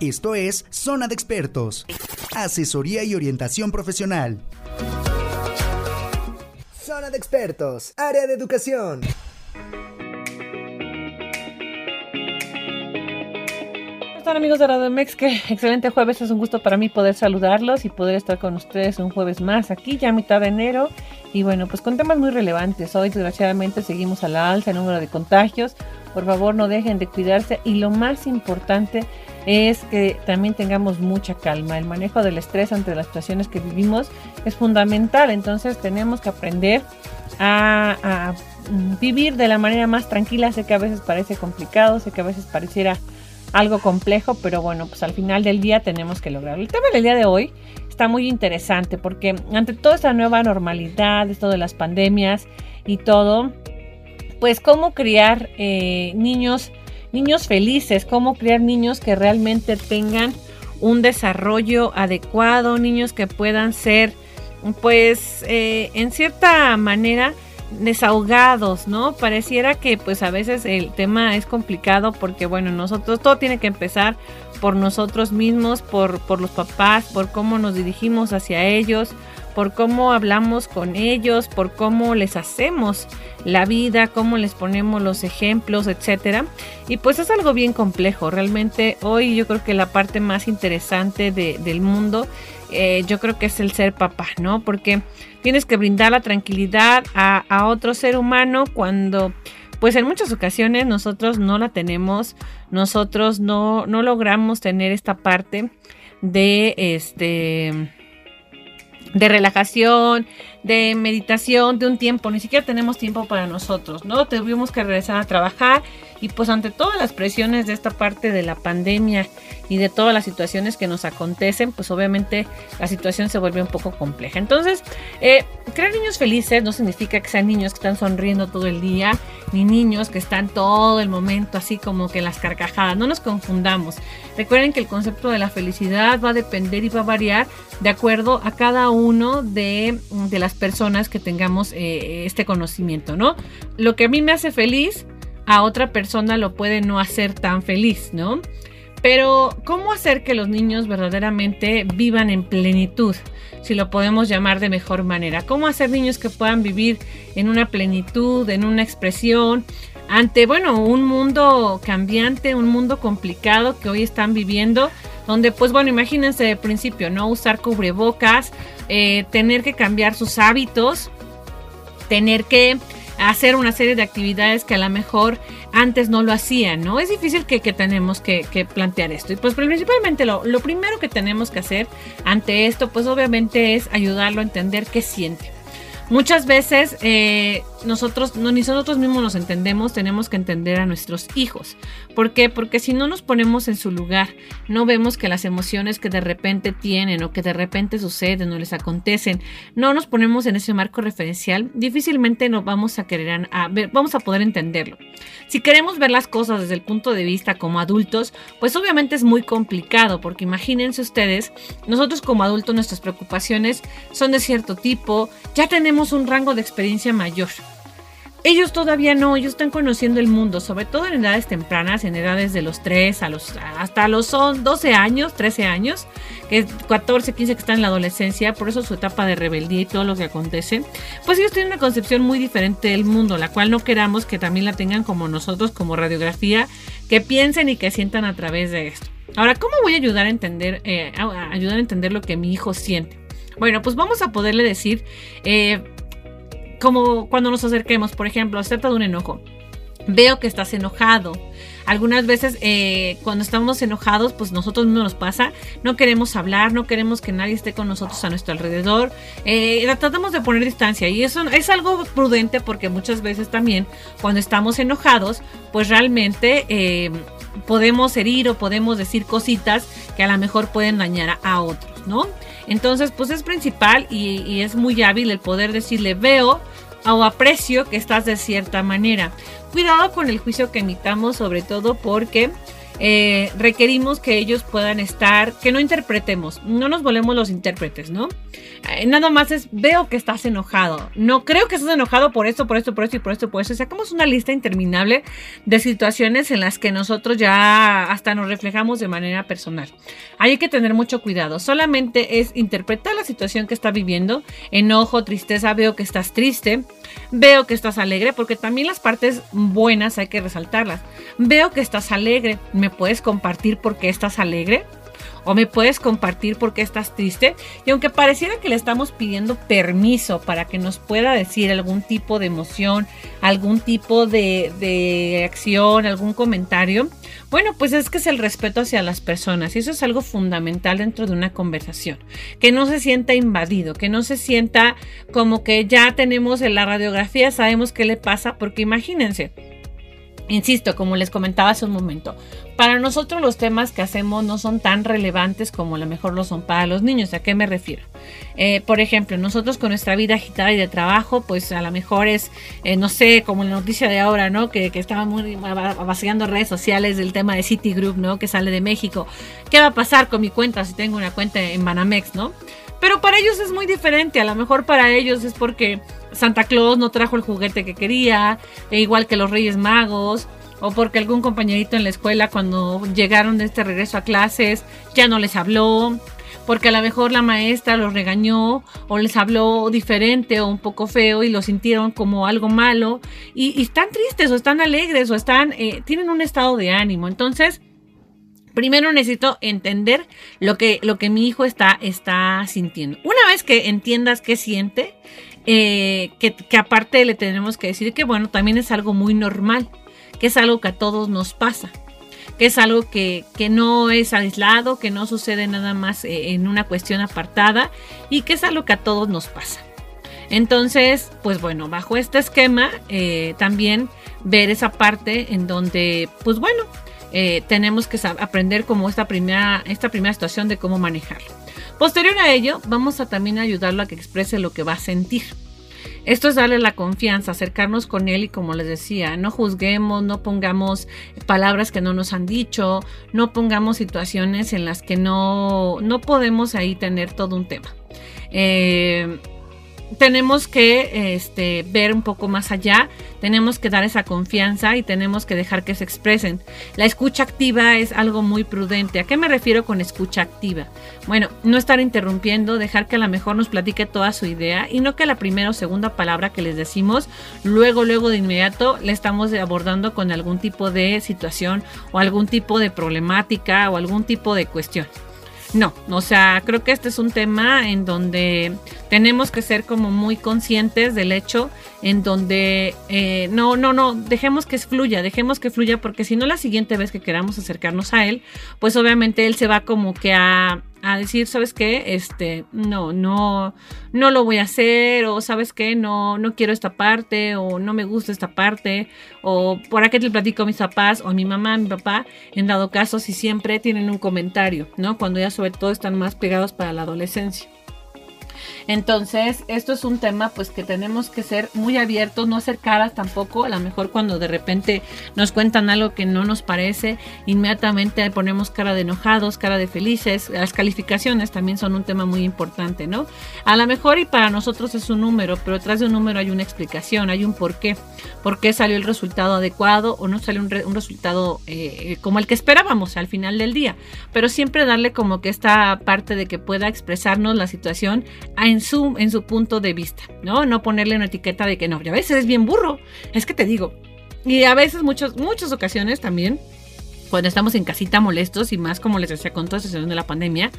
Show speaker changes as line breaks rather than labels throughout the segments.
Esto es Zona de Expertos. Asesoría y orientación profesional. Zona de Expertos, área de educación.
están amigos de Radio Mex? Qué excelente jueves, es un gusto para mí poder saludarlos y poder estar con ustedes un jueves más aquí, ya mitad de enero. Y bueno, pues con temas muy relevantes. Hoy desgraciadamente seguimos a la alza el número de contagios. Por favor no dejen de cuidarse y lo más importante es que también tengamos mucha calma. El manejo del estrés ante las situaciones que vivimos es fundamental. Entonces tenemos que aprender a, vivir de la manera más tranquila. Sé que a veces parece complicado, sé que a veces pareciera algo complejo, pero bueno, pues al final del día tenemos que lograrlo. El tema del día de hoy está muy interesante porque ante toda esta nueva normalidad, esto de las pandemias y todo, pues cómo criar eh, niños, niños felices, cómo criar niños que realmente tengan un desarrollo adecuado, niños que puedan ser, pues, eh, en cierta manera, desahogados, ¿no? Pareciera que pues a veces el tema es complicado porque bueno, nosotros todo tiene que empezar por nosotros mismos, por, por los papás, por cómo nos dirigimos hacia ellos, por cómo hablamos con ellos, por cómo les hacemos la vida, cómo les ponemos los ejemplos, etcétera. Y pues es algo bien complejo. Realmente hoy yo creo que la parte más interesante del mundo, eh, yo creo que es el ser papá, ¿no? Porque tienes que brindar la tranquilidad a, a otro ser humano cuando pues en muchas ocasiones nosotros no la tenemos, nosotros no, no logramos tener esta parte de este de relajación, de meditación, de un tiempo, ni siquiera tenemos tiempo para nosotros, ¿no? Tuvimos que regresar a trabajar y pues ante todas las presiones de esta parte de la pandemia y de todas las situaciones que nos acontecen, pues obviamente la situación se vuelve un poco compleja. Entonces, eh, crear niños felices no significa que sean niños que están sonriendo todo el día, ni niños que están todo el momento así como que las carcajadas. No nos confundamos. Recuerden que el concepto de la felicidad va a depender y va a variar de acuerdo a cada uno de, las personas que tengamos eh, este conocimiento, ¿no? Lo que a mí me hace feliz, a otra persona lo puede no hacer tan feliz, ¿no? Pero, ¿cómo hacer que los niños verdaderamente vivan en plenitud? Si lo podemos llamar de mejor manera. ¿Cómo hacer niños que puedan vivir en una plenitud, en una expresión, ante, bueno, un mundo cambiante, un mundo complicado que hoy están viviendo? Donde, pues bueno, imagínense de principio, ¿no? Usar cubrebocas, eh, tener que cambiar sus hábitos, tener que hacer una serie de actividades que a lo mejor antes no lo hacían, ¿no? Es difícil que, tenemos que, plantear esto. Y pues principalmente lo, lo primero que tenemos que hacer ante esto, pues obviamente es ayudarlo a entender qué siente. Muchas veces eh, nosotros, no, ni nosotros mismos nos entendemos, tenemos que entender a nuestros hijos. ¿Por qué? Porque si no nos ponemos en su lugar, no vemos que las emociones que de repente tienen o que de repente suceden o les acontecen, no nos ponemos en ese marco referencial, difícilmente nos vamos a querer a ver, vamos a poder entenderlo. Si queremos ver las cosas desde el punto de vista como adultos, pues obviamente es muy complicado, porque imagínense ustedes, nosotros como adultos nuestras preocupaciones son de cierto tipo, ya tenemos un rango de experiencia mayor. Ellos todavía no, ellos están conociendo el mundo, sobre todo en edades tempranas, en edades de los 3 a los, hasta los 12 años, 13 años, que 14, 15 que están en la adolescencia, por eso su etapa de rebeldía y todo lo que acontece, pues ellos tienen una concepción muy diferente del mundo, la cual no queramos que también la tengan como nosotros, como radiografía, que piensen y que sientan a través de esto. Ahora, ¿cómo voy a ayudar a entender, eh, ayudar a entender lo que mi hijo siente? Bueno, pues vamos a poderle decir, eh, como cuando nos acerquemos, por ejemplo, acerca de un enojo. Veo que estás enojado. Algunas veces eh, cuando estamos enojados, pues nosotros mismos nos pasa, no queremos hablar, no queremos que nadie esté con nosotros a nuestro alrededor, eh, tratamos de poner distancia y eso es algo prudente porque muchas veces también cuando estamos enojados, pues realmente eh, podemos herir o podemos decir cositas que a lo mejor pueden dañar a otros, ¿no? Entonces, pues es principal y, es muy hábil el poder decirle veo o aprecio que estás de cierta manera. Cuidado con el juicio que emitamos, sobre todo porque eh, requerimos que ellos puedan estar, que no interpretemos, no nos volvemos los intérpretes, ¿no? Eh, nada más es, veo que estás enojado, no creo que estés enojado por esto, por esto, por esto y por esto, por esto. Sacamos una lista interminable de situaciones en las que nosotros ya hasta nos reflejamos de manera personal. Hay que tener mucho cuidado, solamente es interpretar la situación que está viviendo, enojo, tristeza, veo que estás triste, veo que estás alegre, porque también las partes buenas hay que resaltarlas. Veo que estás alegre, ¿me puedes compartir por qué estás alegre? ¿O me puedes compartir por qué estás triste? Y aunque pareciera que le estamos pidiendo permiso para que nos pueda decir algún tipo de emoción, algún tipo de, de acción, algún comentario, bueno, pues es que es el respeto hacia las personas y eso es algo fundamental dentro de una conversación. Que no se sienta invadido, que no se sienta como que ya tenemos en la radiografía, sabemos qué le pasa, porque imagínense, Insisto, como les comentaba hace un momento, para nosotros los temas que hacemos no son tan relevantes como a lo mejor lo son para los niños. ¿A qué me refiero? Eh, por ejemplo, nosotros con nuestra vida agitada y de trabajo, pues a lo mejor es, eh, no sé, como la noticia de ahora, ¿no? Que, que estaba muy vaciando redes sociales del tema de Citigroup, ¿no? Que sale de México. ¿Qué va a pasar con mi cuenta si tengo una cuenta en Banamex, ¿no? Pero para ellos es muy diferente. A lo mejor para ellos es porque Santa Claus no trajo el juguete que quería, e igual que los Reyes Magos, o porque algún compañerito en la escuela cuando llegaron de este regreso a clases ya no les habló, porque a lo mejor la maestra los regañó o les habló diferente o un poco feo y lo sintieron como algo malo y, están tristes o están alegres o están eh, tienen un estado de ánimo. Entonces, primero necesito entender lo que, lo que mi hijo está, está sintiendo. Una vez que entiendas qué siente, eh, que, aparte le tenemos que decir que bueno, también es algo muy normal, que es algo que a todos nos pasa, que es algo que, no es aislado, que no sucede nada más eh, en una cuestión apartada y que es algo que a todos nos pasa. Entonces, pues bueno, bajo este esquema, eh, también ver esa parte en donde, pues bueno, tenemos que aprender como esta primera, esta primera situación de cómo manejarlo. Posterior a ello, vamos a también ayudarlo a que exprese lo que va a sentir. Esto es darle la confianza, acercarnos con él y como les decía, no juzguemos, no pongamos palabras que no nos han dicho, no pongamos situaciones en las que no, no podemos ahí tener todo un tema. Eh, tenemos que este, ver un poco más allá, tenemos que dar esa confianza y tenemos que dejar que se expresen. La escucha activa es algo muy prudente. ¿A qué me refiero con escucha activa? Bueno, no estar interrumpiendo, dejar que a lo mejor nos platique toda su idea y no que la primera o segunda palabra que les decimos, luego, luego de inmediato le estamos abordando con algún tipo de situación o algún tipo de problemática o algún tipo de cuestión. No, o sea, creo que este es un tema en donde tenemos que ser como muy conscientes del hecho, en donde eh, no, no, no, dejemos que fluya, dejemos que fluya, porque si no la siguiente vez que queramos acercarnos a él, pues obviamente él se va como que a a decir, ¿sabes qué? Este, no, no, no lo voy a hacer, o ¿sabes qué? No, no quiero esta parte, o no me gusta esta parte, o por aquí te platico a mis papás, o a mi mamá, a mi papá, en dado caso, si siempre tienen un comentario, ¿no? Cuando ya sobre todo están más pegados para la adolescencia. Entonces, esto es un tema pues que tenemos que ser muy abiertos, no ser caras tampoco, a lo mejor cuando de repente nos cuentan algo que no nos parece, inmediatamente ponemos cara de enojados, cara de felices, las calificaciones también son un tema muy importante, ¿no? A lo mejor y para nosotros es un número, pero detrás de un número hay una explicación, hay un porqué, por qué salió el resultado adecuado o no salió un, resultado eh, como el que esperábamos al final del día, pero siempre darle como que esta parte de que pueda expresarnos la situación en su, en su punto de vista, ¿no? No ponerle una etiqueta de que no, ya a veces es bien burro, es que te digo, y a veces, muchos, muchas ocasiones también, cuando estamos en casita molestos y más como les decía con toda esta situación de la pandemia,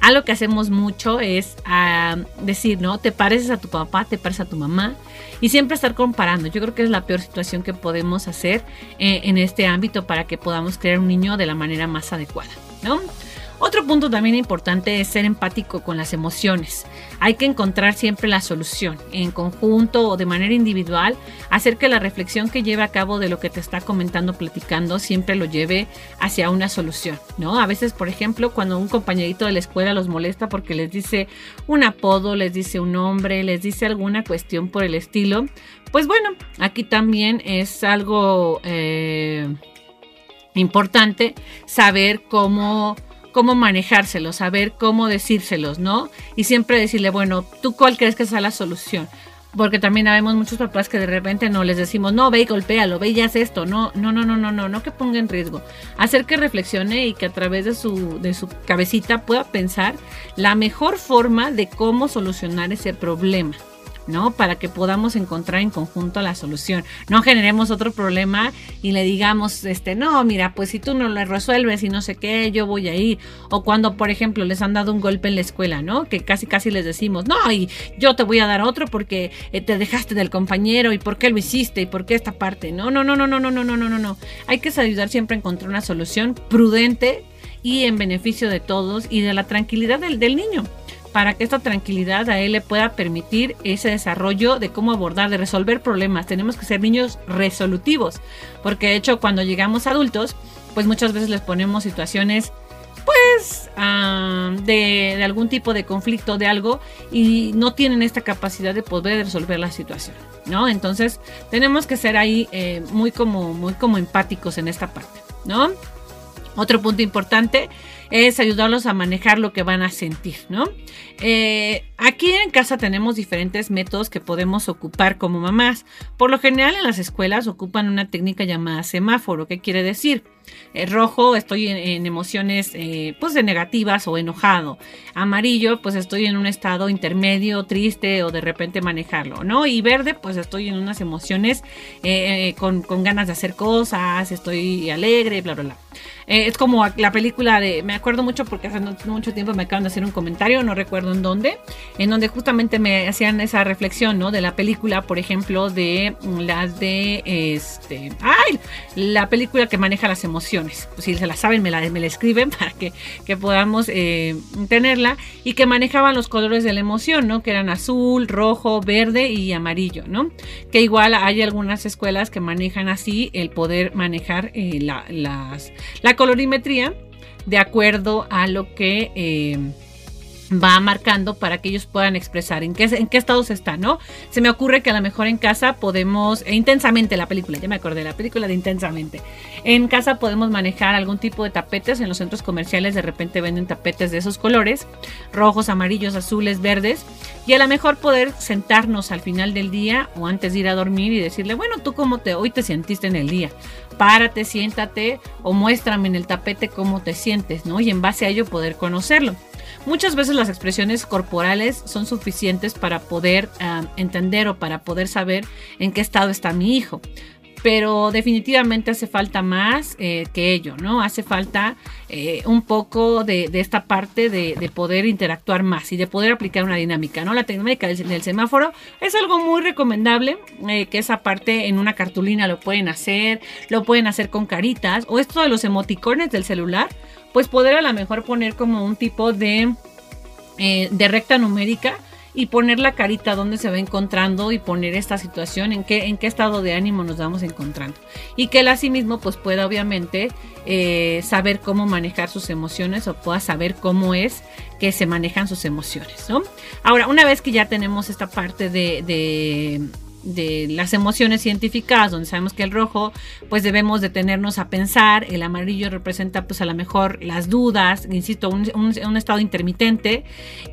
algo que hacemos mucho es ah, decir, ¿no? Te pareces a tu papá, te pareces a tu mamá y siempre estar comparando. Yo creo que es la peor situación que podemos hacer eh, en este ámbito para que podamos crear un niño de la manera más adecuada, ¿no? Otro punto también importante es ser empático con las emociones. Hay que encontrar siempre la solución, en conjunto o de manera individual, hacer que la reflexión que lleve a cabo de lo que te está comentando, platicando, siempre lo lleve hacia una solución, ¿no? A veces, por ejemplo, cuando un compañerito de la escuela los molesta porque les dice un apodo, les dice un nombre, les dice alguna cuestión por el estilo, pues bueno, aquí también es algo... Eh, importante saber cómo cómo manejárselos, saber cómo decírselos, ¿no? Y siempre decirle, bueno, ¿tú cuál crees que sea la solución? Porque también habemos muchos papás que de repente no les decimos, no, ve y golpéalo, ve y haz esto. No, no, no, no, no, no, no que ponga en riesgo. Hacer que reflexione y que a través de su, de su cabecita pueda pensar la mejor forma de cómo solucionar ese problema. ¿No? Para que podamos encontrar en conjunto la solución. No generemos otro problema y le digamos, este, no, mira, pues si tú no lo resuelves y no sé qué, yo voy a ir. O cuando, por ejemplo, les han dado un golpe en la escuela, ¿no? Que casi casi les decimos, no, y yo te voy a dar otro porque eh, te dejaste del compañero y por qué lo hiciste y por qué esta parte. No, no, no, no, no, no, no, no, no, no. Hay que ayudar siempre a encontrar una solución prudente y en beneficio de todos y de la tranquilidad del, del niño para que esta tranquilidad a él le pueda permitir ese desarrollo de cómo abordar, de resolver problemas. Tenemos que ser niños resolutivos, porque de hecho cuando llegamos adultos, pues muchas veces les ponemos situaciones pues de, algún tipo de conflicto de algo y no tienen esta capacidad de poder resolver la situación, ¿no? Entonces tenemos que ser ahí eh, muy como muy como empáticos en esta parte, ¿no? Otro punto importante es ayudarlos a manejar lo que van a sentir, ¿no? Eh, aquí en casa tenemos diferentes métodos que podemos ocupar como mamás. Por lo general en las escuelas ocupan una técnica llamada semáforo. ¿Qué quiere decir? Eh, rojo, estoy en, emociones eh, pues de negativas o enojado. Amarillo, pues estoy en un estado intermedio, triste o de repente manejarlo, ¿no? Y verde, pues estoy en unas emociones con, con, ganas de hacer cosas, estoy alegre, bla, bla, bla. es como la película de, me acuerdo mucho porque hace mucho tiempo me acaban de hacer un comentario, no recuerdo en dónde, en donde justamente me hacían esa reflexión, ¿no? De la película, por ejemplo, de las de, este, ay, la película que maneja las emociones. Pues si se la saben, me la, me la escriben para que, que podamos eh, tenerla y que manejaban los colores de la emoción, ¿no? Que eran azul, rojo, verde y amarillo, ¿no? Que igual hay algunas escuelas que manejan así el poder manejar eh, la, la colorimetría de acuerdo a lo que eh, va marcando para que ellos puedan expresar en qué, en qué estados están, ¿no? Se me ocurre que a lo mejor en casa podemos, e intensamente la película, ya me acordé, la película de intensamente, en casa podemos manejar algún tipo de tapetes, en los centros comerciales de repente venden tapetes de esos colores, rojos, amarillos, azules, verdes, y a lo mejor poder sentarnos al final del día o antes de ir a dormir y decirle, bueno, tú cómo te, hoy te sentiste en el día, párate, siéntate o muéstrame en el tapete cómo te sientes, ¿no? Y en base a ello poder conocerlo. Muchas veces las expresiones corporales son suficientes para poder ah, entender o para poder saber en qué estado está mi hijo pero definitivamente hace falta más eh, que ello, ¿no? Hace falta eh, un poco de, esta parte de, poder interactuar más y de poder aplicar una dinámica, ¿no? La técnica del, semáforo es algo muy recomendable, eh, que esa parte en una cartulina lo pueden hacer, lo pueden hacer con caritas, o esto de los emoticones del celular, pues poder a lo mejor poner como un tipo de, de recta numérica y poner la carita donde se va encontrando y poner esta situación, en qué, en qué estado de ánimo nos vamos encontrando. Y que él asimismo pues pueda obviamente eh, saber cómo manejar sus emociones o pueda saber cómo es que se manejan sus emociones. ¿no? Ahora, una vez que ya tenemos esta parte de de las emociones identificadas, donde sabemos que el rojo, pues debemos detenernos a pensar, el amarillo representa pues a lo mejor las dudas, insisto, un, estado intermitente,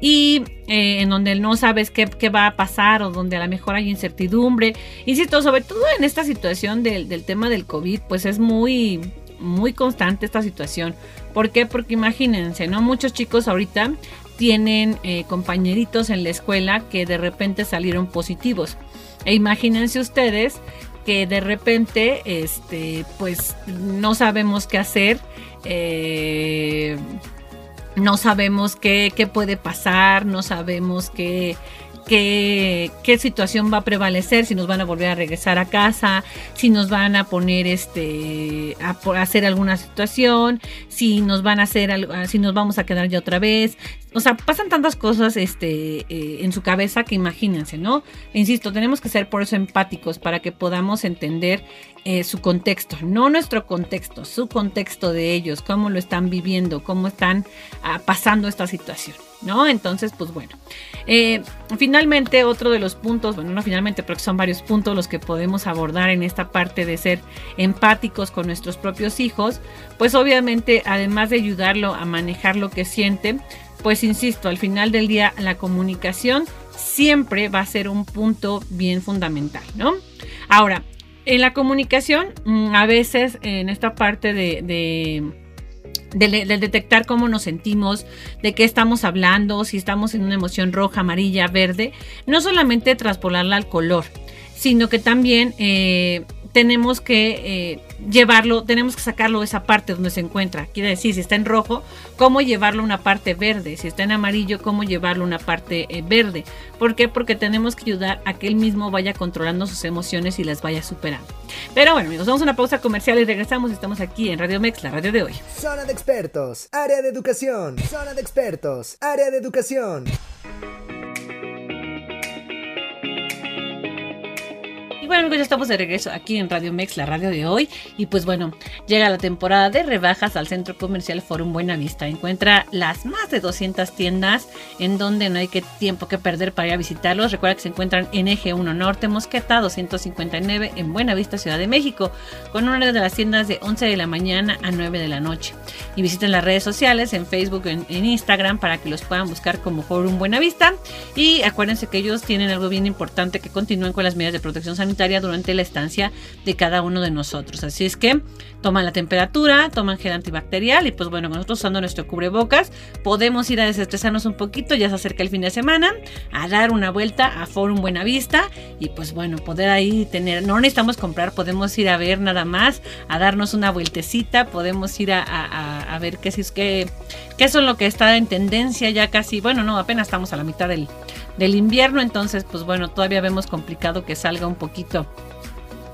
y eh, en donde no sabes qué, va a pasar o donde a lo mejor hay incertidumbre, insisto, sobre todo en esta situación del, del tema del COVID, pues es muy, muy constante esta situación. ¿Por qué? Porque imagínense, ¿no? Muchos chicos ahorita tienen eh, compañeritos en la escuela que de repente salieron positivos. E imagínense ustedes que de repente, este, pues no sabemos qué hacer. Eh, no sabemos qué, qué, puede pasar, no sabemos qué, qué, qué, situación va a prevalecer, si nos van a volver a regresar a casa, si nos van a poner este a, hacer alguna situación, si nos van a hacer algo, si nos vamos a quedar ya otra vez, o sea, pasan tantas cosas este, eh, en su cabeza que imagínense, ¿no? insisto, tenemos que ser por eso empáticos para que podamos entender eh, su contexto, no nuestro contexto, su contexto de ellos, cómo lo están viviendo, cómo están ah, pasando esta situación. ¿No? Entonces, pues bueno. Eh, finalmente, otro de los puntos, bueno, no finalmente, porque son varios puntos los que podemos abordar en esta parte de ser empáticos con nuestros propios hijos, pues obviamente, además de ayudarlo a manejar lo que siente, pues insisto, al final del día la comunicación siempre va a ser un punto bien fundamental, ¿no? Ahora, en la comunicación, mm, a veces en esta parte de, de detectar cómo nos sentimos, de qué estamos hablando, si estamos en una emoción roja, amarilla, verde, no solamente traspolarla al color, sino que también eh, tenemos que eh, llevarlo, tenemos que sacarlo de esa parte donde se encuentra. Quiere decir, si está en rojo, cómo llevarlo a una parte verde. Si está en amarillo, cómo llevarlo a una parte eh, verde. ¿Por qué? Porque tenemos que ayudar a que él mismo vaya controlando sus emociones y las vaya superando. Pero bueno, amigos, vamos a una pausa comercial y regresamos. Estamos aquí en Radio Mex, la radio de hoy.
Zona de expertos, área de educación. Zona de expertos, área de educación.
Bueno amigos, ya estamos de regreso aquí en Radio Mex, la radio de hoy. Y pues bueno, llega la temporada de rebajas al Centro Comercial Forum Buenavista. Encuentra las más de 200 tiendas en donde no hay que tiempo que perder para ir a visitarlos. Recuerda que se encuentran en Eje 1 Norte, Mosqueta 259 en Buenavista, Ciudad de México, con horario de las tiendas de 11 de la mañana a 9 de la noche. Y visiten las redes sociales en Facebook, en, en Instagram para que los puedan buscar como Forum Buenavista. Y acuérdense que ellos tienen algo bien importante que continúen con las medidas de protección sanitaria durante la estancia de cada uno de nosotros. Así es que toman la temperatura, toman gel antibacterial y pues bueno, nosotros usando nuestro cubrebocas podemos ir a desestresarnos un poquito, ya se acerca el fin de semana, a dar una vuelta a Forum Buenavista y pues bueno, poder ahí tener, no necesitamos comprar, podemos ir a ver nada más, a darnos una vueltecita, podemos ir a, a, ver qué, es, qué, qué es lo que está en tendencia ya casi, bueno, no, apenas estamos a la mitad del, del invierno, entonces pues bueno, todavía vemos complicado que salga un poquito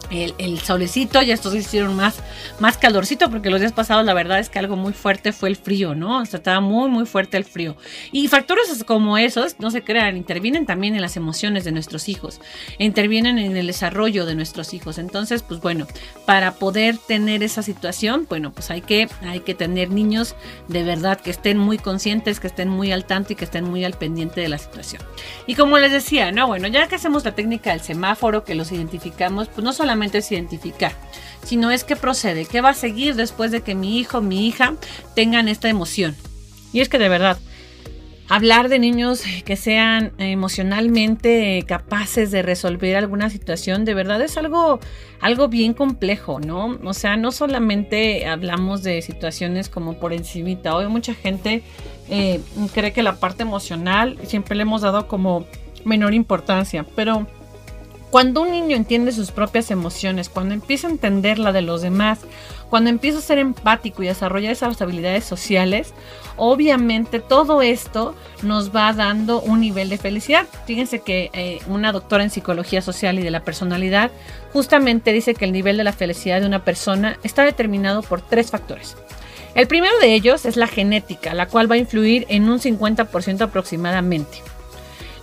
el, solecito, ya estos hicieron más, más calorcito, porque los días pasados la verdad es que algo muy fuerte fue el frío, ¿no? O sea, estaba muy, muy fuerte el frío. Y factores como esos, no se crean, intervienen también en las emociones de nuestros hijos, intervienen en el desarrollo de nuestros hijos. Entonces, pues bueno, para poder tener esa situación, bueno, pues hay que, hay que tener niños de verdad que estén muy conscientes, que estén muy al tanto y que estén muy al pendiente de la situación. Y como les decía, no, bueno, ya que hacemos la técnica del semáforo, que los identificamos, pues no solamente es identificar, sino es que procede, qué va a seguir después de que mi hijo, mi hija tengan esta emoción. Y es que de verdad, hablar de niños que sean emocionalmente capaces de resolver alguna situación, de verdad es algo, algo bien complejo, ¿no? O sea, no solamente hablamos de situaciones como por encimita. Hoy mucha gente eh, cree que la parte emocional siempre le hemos dado como menor importancia, pero cuando un niño entiende sus propias emociones, cuando empieza a entender la de los demás, cuando empieza a ser empático y desarrollar esas habilidades sociales, obviamente todo esto nos va dando un nivel de felicidad. Fíjense que eh, una doctora en psicología social y de la personalidad justamente dice que el nivel de la felicidad de una persona está determinado por tres factores. El primero de ellos es la genética, la cual va a influir en un 50% aproximadamente.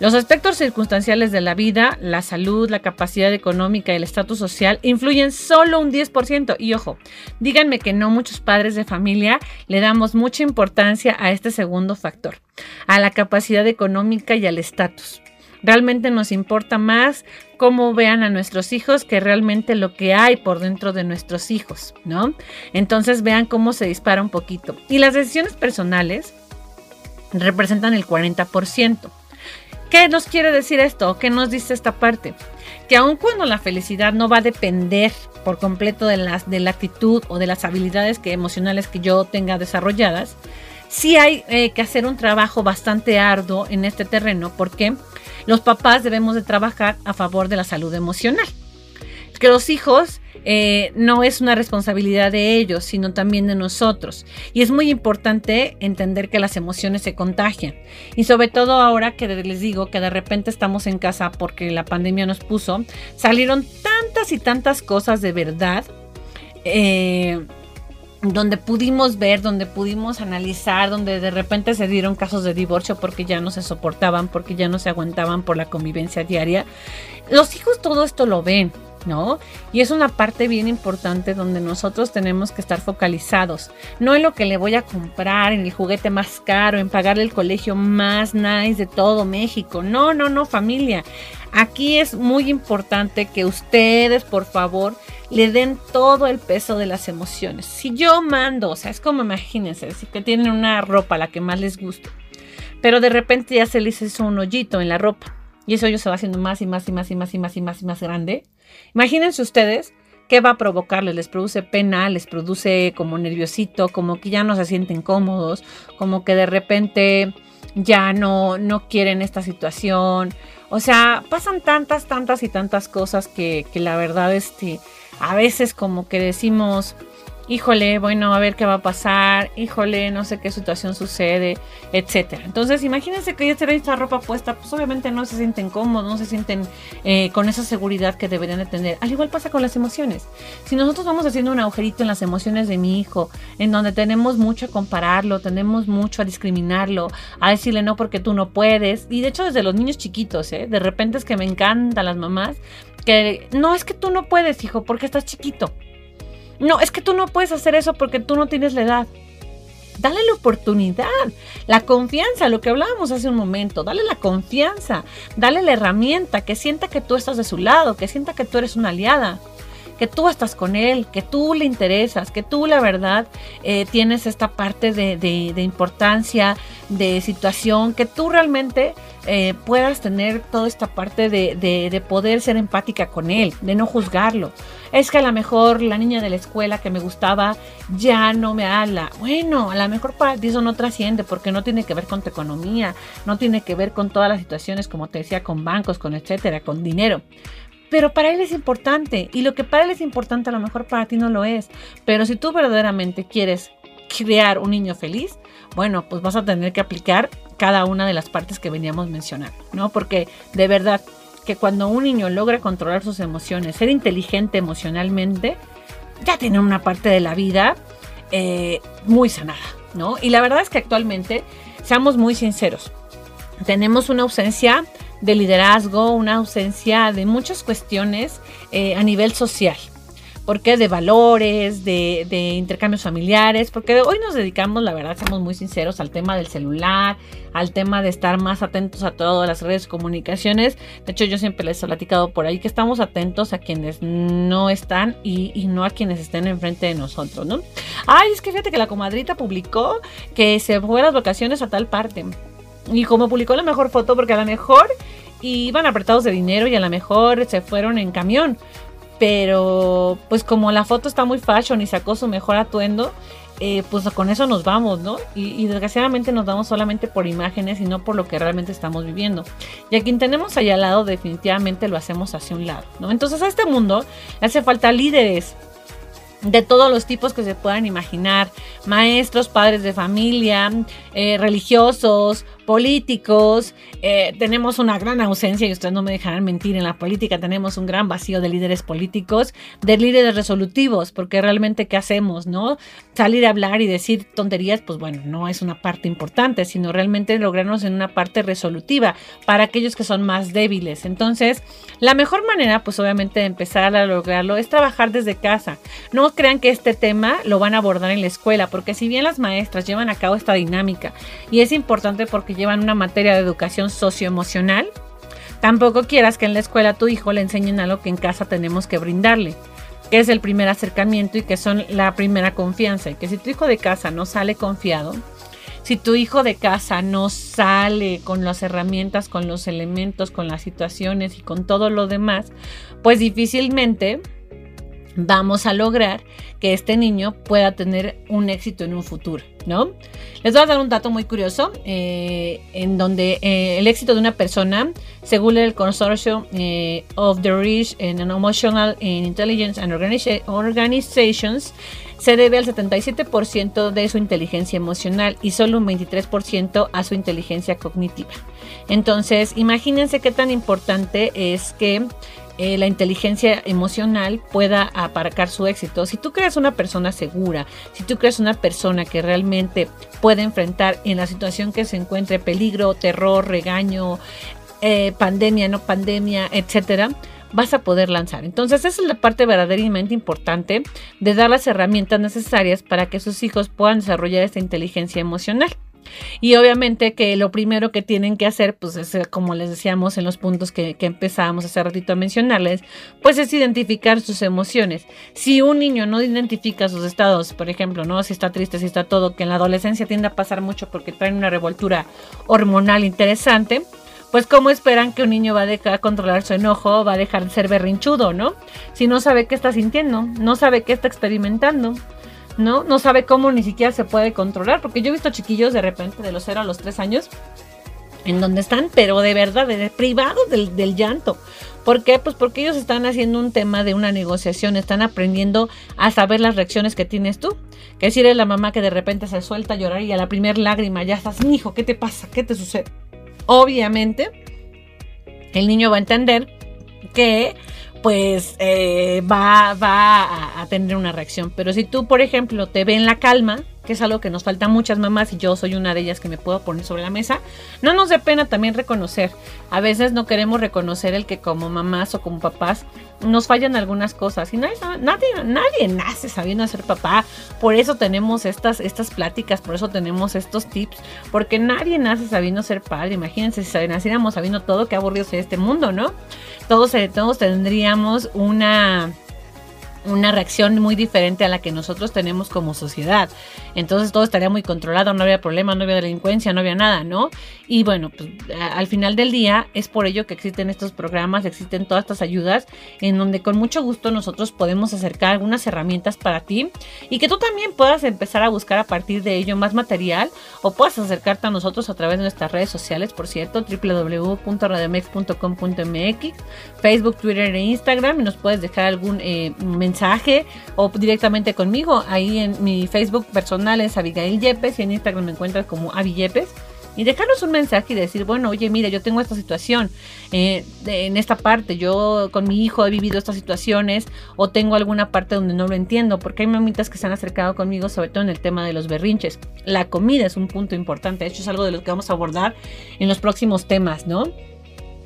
Los aspectos circunstanciales de la vida, la salud, la capacidad económica y el estatus social influyen solo un 10%. Y ojo, díganme que no muchos padres de familia le damos mucha importancia a este segundo factor, a la capacidad económica y al estatus. Realmente nos importa más cómo vean a nuestros hijos que realmente lo que hay por dentro de nuestros hijos, ¿no? Entonces vean cómo se dispara un poquito. Y las decisiones personales representan el 40%. ¿Qué nos quiere decir esto? ¿Qué nos dice esta parte? Que aun cuando la felicidad no va a depender por completo de, las, de la actitud o de las habilidades que, emocionales que yo tenga desarrolladas, sí hay eh, que hacer un trabajo bastante arduo en este terreno porque los papás debemos de trabajar a favor de la salud emocional. Que los hijos eh, no es una responsabilidad de ellos, sino también de nosotros. Y es muy importante entender que las emociones se contagian. Y sobre todo ahora que les digo que de repente estamos en casa porque la pandemia nos puso, salieron tantas y tantas cosas de verdad. Eh, donde pudimos ver, donde pudimos analizar, donde de repente se dieron casos de divorcio porque ya no se soportaban, porque ya no se aguantaban por la convivencia diaria. Los hijos todo esto lo ven ¿no? Y es una parte bien importante donde nosotros tenemos que estar focalizados, no en lo que le voy a comprar, en el juguete más caro, en pagarle el colegio más nice de todo México. No, no, no, familia. Aquí es muy importante que ustedes, por favor, le den todo el peso de las emociones. Si yo mando, o sea, es como imagínense, si que tienen una ropa la que más les guste, pero de repente ya se les hizo un hoyito en la ropa y ese hoyo se va haciendo más y más y más y más y más y más y más grande. Imagínense ustedes qué va a provocarles, les produce pena, les produce como nerviosito, como que ya no se sienten cómodos, como que de repente ya no, no quieren esta situación. O sea, pasan tantas, tantas y tantas cosas que, que la verdad, este, a veces como que decimos, híjole, bueno, a ver qué va a pasar, híjole, no sé qué situación sucede, etcétera. Entonces, imagínense que ya traen esta ropa puesta, pues obviamente no se sienten cómodos, no se sienten eh, con esa seguridad que deberían de tener. Al igual pasa con las emociones. Si nosotros vamos haciendo un agujerito en las emociones de mi hijo, en donde tenemos mucho a compararlo, tenemos mucho a discriminarlo, a decirle no porque tú no puedes, y de hecho desde los niños chiquitos, ¿eh? de repente es que me encantan las mamás, que no es que tú no puedes, hijo, porque estás chiquito. No, es que tú no puedes hacer eso porque tú no tienes la edad. Dale la oportunidad, la confianza, lo que hablábamos hace un momento, dale la confianza, dale la herramienta, que sienta que tú estás de su lado, que sienta que tú eres una aliada, que tú estás con él, que tú le interesas, que tú la verdad eh, tienes esta parte de, importancia, de situación, que tú realmente eh, puedas tener toda esta parte de, de, poder ser empática con él, de no juzgarlo. Es que a lo mejor la niña de la escuela que me gustaba ya no me habla. Bueno, a lo mejor para ti eso no trasciende porque no tiene que ver con tu economía, no tiene que ver con todas las situaciones, como te decía, con bancos, con etcétera, con dinero pero para él es importante y lo que para él es importante a lo mejor para ti no lo es. Pero si tú verdaderamente quieres crear un niño feliz, bueno, pues vas a tener que aplicar cada una de las partes que veníamos mencionando, ¿no? Porque de verdad que cuando un niño logra controlar sus emociones, ser inteligente emocionalmente, ya tiene una parte de la vida eh, muy sanada, ¿no? Y la verdad es que actualmente, seamos muy sinceros, tenemos una ausencia de liderazgo, una ausencia de muchas cuestiones eh, a nivel social. porque De valores, de, de, intercambios familiares, porque hoy nos dedicamos, la verdad, somos muy sinceros, al tema del celular, al tema de estar más atentos a todas las redes de comunicaciones. De hecho, yo siempre les he platicado por ahí que estamos atentos a quienes no están y, y no a quienes estén enfrente de nosotros, ¿no? Ay, es que fíjate que la comadrita publicó que se fue a las vacaciones a tal parte. Y como publicó la mejor foto, porque a lo mejor iban apretados de dinero y a lo mejor se fueron en camión. Pero pues como la foto está muy fashion y sacó su mejor atuendo, eh, pues con eso nos vamos, ¿no? Y, desgraciadamente nos vamos solamente por imágenes y no por lo que realmente estamos viviendo. Y a quien tenemos allá al lado definitivamente lo hacemos hacia un lado, ¿no? Entonces a este mundo le hace falta líderes de todos los tipos que se puedan imaginar, maestros, padres de familia, eh, religiosos, políticos, eh, tenemos una gran ausencia, y ustedes no me dejarán mentir, en la política tenemos un gran vacío de líderes políticos, de líderes resolutivos, porque realmente ¿qué hacemos? ¿No? Salir a hablar y decir tonterías, pues bueno, no es una parte importante, sino realmente lograrnos en una parte resolutiva para aquellos que son más débiles. Entonces, la mejor manera, pues obviamente de empezar a lograrlo es trabajar desde casa. No crean que este tema lo van a abordar en la escuela, porque si bien las maestras llevan a cabo esta dinámica y es importante porque llevan una materia de educación socioemocional, tampoco quieras que en la escuela tu hijo le enseñen algo que en casa tenemos que brindarle, que es el primer acercamiento y que son la primera confianza. Y que si tu hijo de casa no sale confiado, si tu hijo de casa no sale con las herramientas, con los elementos, con las situaciones y con todo lo demás, pues difícilmente vamos a lograr que este niño pueda tener un éxito en un futuro, ¿no? Les voy a dar un dato muy curioso, eh, en donde eh, el éxito de una persona, según el Consortium eh, of the Rich and Emotional Intelligence and Organizations, se debe al 77% de su inteligencia emocional y solo un 23% a su inteligencia cognitiva. Entonces, imagínense qué tan importante es que eh, la inteligencia emocional pueda aparcar su éxito. Si tú creas una persona segura, si tú creas una persona que realmente puede enfrentar en la situación que se encuentre peligro, terror, regaño, eh, pandemia, no pandemia, etcétera, vas a poder lanzar. Entonces, esa es la parte verdaderamente importante de dar las herramientas necesarias para que sus hijos puedan desarrollar esta inteligencia emocional. Y obviamente que lo primero que tienen que hacer, pues es eh, como les decíamos en los puntos que, empezábamos hace ratito a mencionarles, pues es identificar sus emociones. Si un niño no identifica sus estados, por ejemplo, ¿no? Si está triste, si está todo, que en la adolescencia tiende a pasar mucho porque traen una revoltura hormonal interesante, pues cómo esperan que un niño va a dejar controlar su enojo, va a dejar de ser berrinchudo, ¿no? Si no sabe qué está sintiendo, no sabe qué está experimentando. ¿No? No sabe cómo ni siquiera se puede controlar, porque yo he visto chiquillos de repente de los 0 a los 3 años en donde están, pero de verdad, de, privados del, del, llanto. ¿Por qué? Pues porque ellos están haciendo un tema de una negociación, están aprendiendo a saber las reacciones que tienes tú. Que si eres la mamá que de repente se suelta a llorar y a la primera lágrima ya estás, hijo, ¿qué te pasa? ¿Qué te sucede? Obviamente, el niño va a entender que pues eh, va, va a, a, tener una reacción. Pero si tú, por ejemplo, te ve en la calma, que es algo que nos falta muchas mamás y yo soy una de ellas que me puedo poner sobre la mesa, no nos dé pena también reconocer. A veces no queremos reconocer el que como mamás o como papás nos fallan algunas cosas y nadie, nadie, nadie nace sabiendo ser papá. Por eso tenemos estas, estas pláticas, por eso tenemos estos tips, porque nadie nace sabiendo ser padre. Imagínense si naciéramos sabiendo todo, qué aburrido sería este mundo, ¿no? Todos, eh, todos tendríamos una una reacción muy diferente a la que nosotros tenemos como sociedad. Entonces todo estaría muy controlado, no había problema, no había delincuencia, no había nada, ¿no? Y bueno, pues al final del día es por ello que existen estos programas, existen todas estas ayudas en donde con mucho gusto nosotros podemos acercar algunas herramientas para ti y que tú también puedas empezar a buscar a partir de ello más material o puedas acercarte a nosotros a través de nuestras redes sociales, por cierto, www.radiomex.com.mx, Facebook, Twitter e Instagram y nos puedes dejar algún eh, mensaje o directamente conmigo. Ahí en mi Facebook personal es Abigail Yepes y en Instagram me encuentras como Avi Yepes. Y dejarnos un mensaje y decir, bueno, oye, mira, yo tengo esta situación eh, en esta parte, yo con mi hijo he vivido estas situaciones o tengo alguna parte donde no lo entiendo, porque hay mamitas que se han acercado conmigo, sobre todo en el tema de los berrinches. La comida es un punto importante, de hecho es algo de lo que vamos a abordar en los próximos temas, ¿no?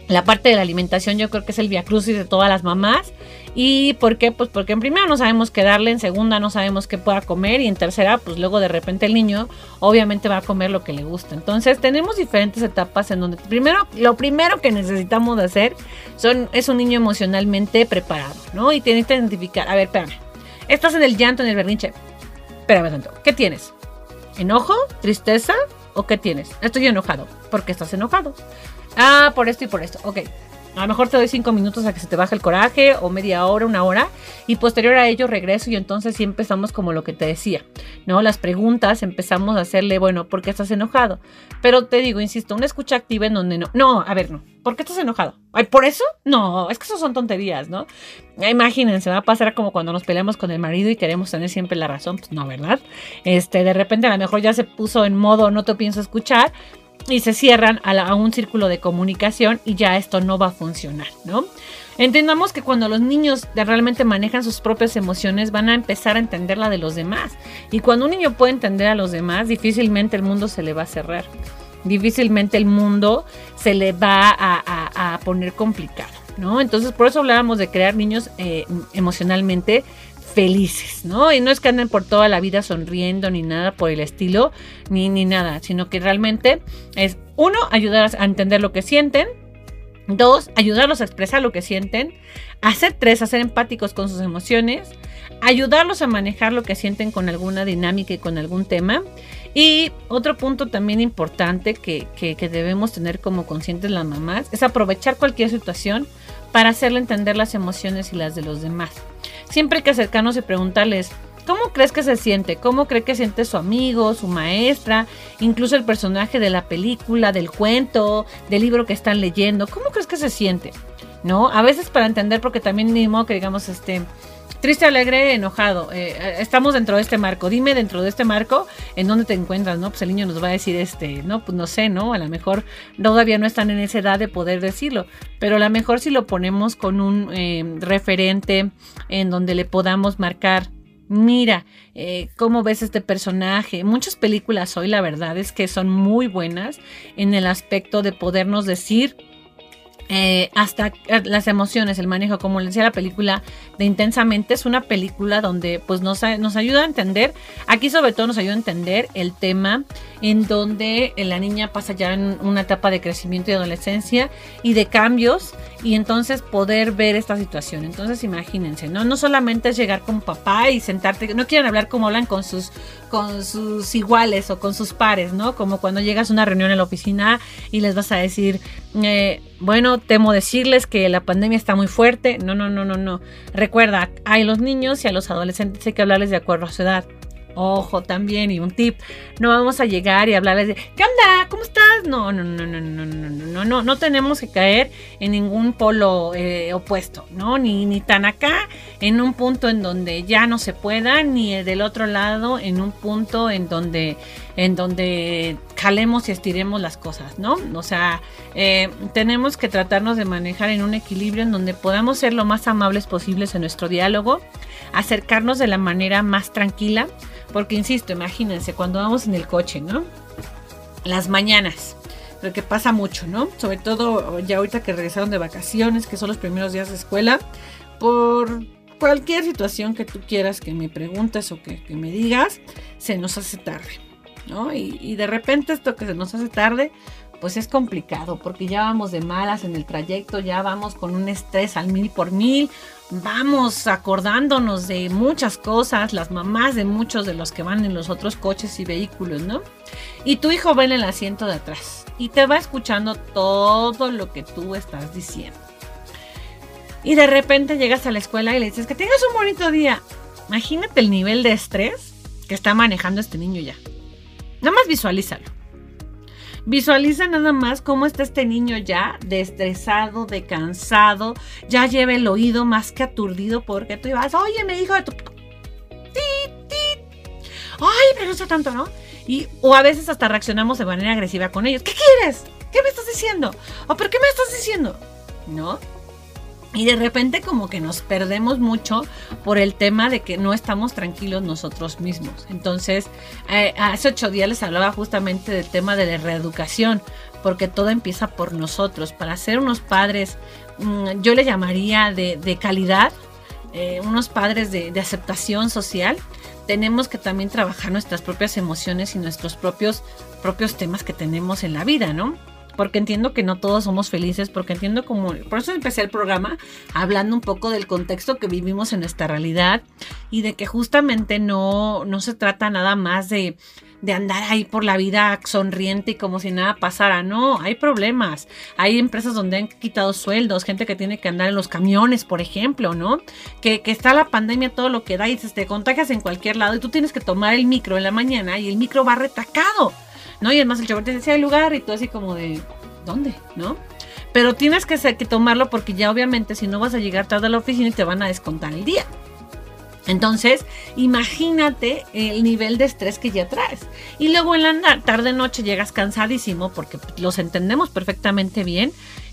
La parte de la alimentación yo creo que es el viacrucis de todas las mamás. ¿Y por qué? Pues porque en primera no sabemos qué darle, en segunda no sabemos qué pueda comer y en tercera pues luego de repente el niño obviamente va a comer lo que le gusta. Entonces tenemos diferentes etapas en donde primero, lo primero que necesitamos hacer son, es un niño emocionalmente preparado, ¿no? Y tienes que identificar, a ver, espérame, estás en el llanto, en el berrinche. Espérame tanto, ¿qué tienes? ¿Enojo? ¿Tristeza? ¿O qué tienes? Estoy enojado. ¿Por qué estás enojado? Ah, por esto y por esto. Ok. A lo mejor te doy cinco minutos a que se te baje el coraje o media hora, una hora y posterior a ello regreso y entonces sí empezamos como lo que te decía, ¿no? Las preguntas empezamos a hacerle, bueno, ¿por qué estás enojado? Pero te digo, insisto, una escucha activa en donde no, no, a ver, no, ¿por qué estás enojado? ¿Ay, por eso? No, es que eso son tonterías, ¿no? Imagínense, va a pasar como cuando nos peleamos con el marido y queremos tener siempre la razón, pues no, ¿verdad? Este, de repente a lo mejor ya se puso en modo no te pienso escuchar y se cierran a, un círculo de comunicación y ya esto no va a funcionar, ¿no? Entendamos que cuando los niños realmente manejan sus propias emociones van a empezar a entender la de los demás. Y cuando un niño puede entender a los demás, difícilmente el mundo se le va a cerrar. Difícilmente el mundo se le va a, poner complicado, ¿no? Entonces por eso hablábamos de crear niños eh, emocionalmente felices, ¿no? Y no es que anden por toda la vida sonriendo ni nada por el estilo, ni, ni nada, sino que realmente es, uno, ayudar a entender lo que sienten, dos, ayudarlos a expresar lo que sienten, hacer tres, hacer empáticos con sus emociones, ayudarlos a manejar lo que sienten con alguna dinámica y con algún tema. Y otro punto también importante que, que, que debemos tener como conscientes las mamás es aprovechar cualquier situación para hacerle entender las emociones y las de los demás. Siempre que acercarnos y preguntarles, ¿cómo crees que se siente? ¿Cómo cree que siente su amigo, su maestra, incluso el personaje de la película, del cuento, del libro que están leyendo? ¿Cómo crees que se siente? ¿No? A veces para entender, porque también mismo que digamos, este, Triste, alegre, enojado. Eh, eh, estamos dentro de este marco. Dime dentro de este marco en dónde te encuentras, ¿no? Pues el niño nos va a decir, este, no, pues no sé, ¿no? A lo mejor todavía no están en esa edad de poder decirlo. Pero a lo mejor si lo ponemos con un eh, referente en donde le podamos marcar mira, ¿cómo ves este personaje? Muchas películas hoy, la verdad es que son muy buenas en el aspecto de podernos decir eh, hasta eh, las emociones, el manejo, como les decía la película de Intensamente, es una película donde pues nos, nos ayuda a entender, aquí sobre todo nos ayuda a entender el tema en donde la niña pasa ya en una etapa de crecimiento y adolescencia y de cambios y entonces poder ver esta situación. Entonces imagínense, ¿no? No solamente es llegar con papá y sentarte, no quieren hablar como hablan con sus, con sus iguales o con sus pares, ¿no? Como cuando llegas a una reunión en la oficina y les vas a decir, eh, bueno, temo decirles que la pandemia está muy fuerte. No, no, no, no, no. Recuerda, hay los niños y a los adolescentes hay que hablarles de acuerdo a su edad. Ojo también, y un tip, no vamos a llegar y hablarles de ¿qué onda? ¿Cómo estás? No, no, no, no, no, no, no, no, no, no tenemos que caer en ningún polo eh, opuesto, ¿no? Ni, ni tan acá, en un punto en donde ya no se pueda, ni del otro lado, en un punto en donde, en donde jalemos y estiremos las cosas, ¿no? O sea, eh, tenemos que tratarnos de manejar en un equilibrio en donde podamos ser lo más amables posibles en nuestro diálogo, acercarnos de la manera más tranquila, porque insisto, imagínense, cuando vamos en el coche, ¿no? Las mañanas, lo que pasa mucho, ¿no? Sobre todo ya ahorita que regresaron de vacaciones, que son los primeros días de escuela, por cualquier situación que tú quieras que me preguntes o que, me digas, se nos hace tarde, ¿no? Y, y de repente esto que se nos hace tarde, pues es complicado porque ya vamos de malas en el trayecto, ya vamos con un estrés al mil por mil, vamos acordándonos de muchas cosas, las mamás de muchos de los que van en los otros coches y vehículos, ¿no? Y tu hijo va en el asiento de atrás y te va escuchando todo lo que tú estás diciendo. Y de repente llegas a la escuela y le dices que tengas un bonito día. Imagínate el nivel de estrés que está manejando este niño ya. Nada más visualízalo. Visualiza nada más cómo está este niño ya de de cansado, ya lleva el oído más que aturdido porque tú ibas, oye, me dijo de tu... Ay, pero no tanto, ¿no? Y, o a veces hasta reaccionamos de manera agresiva con ellos. ¿Qué quieres? ¿Qué me estás diciendo? ¿O por qué me estás diciendo? ¿No? Y de repente como que nos perdemos mucho por el tema de que no estamos tranquilos nosotros mismos. Entonces, eh, hace ocho días les hablaba justamente del tema de la reeducación, porque todo empieza por nosotros. Para ser unos padres, mm, yo le llamaría de, calidad, eh, unos padres de, de aceptación social, tenemos que también trabajar nuestras propias emociones y nuestros propios, propios temas que tenemos en la vida, ¿no? Porque entiendo que no todos somos felices, porque entiendo como, por eso empecé el programa hablando un poco del contexto que vivimos en nuestra realidad y de que justamente no, no se trata nada más de, de andar ahí por la vida sonriente y como si nada pasara. No, hay problemas. Hay empresas donde han quitado sueldos, gente que tiene que andar en los camiones, por ejemplo, ¿no? Que, que está la pandemia, todo lo que da y te contagias en cualquier lado y tú tienes que tomar el micro en la mañana y el micro va retacado. ¿No? Y además el chofer te decía el lugar y tú así como de, ¿dónde? ¿No? Pero tienes que, que tomarlo porque ya obviamente si no vas a llegar tarde a la oficina y te van a descontar el día. Entonces, imagínate el nivel de estrés que ya traes. Y luego en la tarde noche llegas cansadísimo porque los entendemos perfectamente bien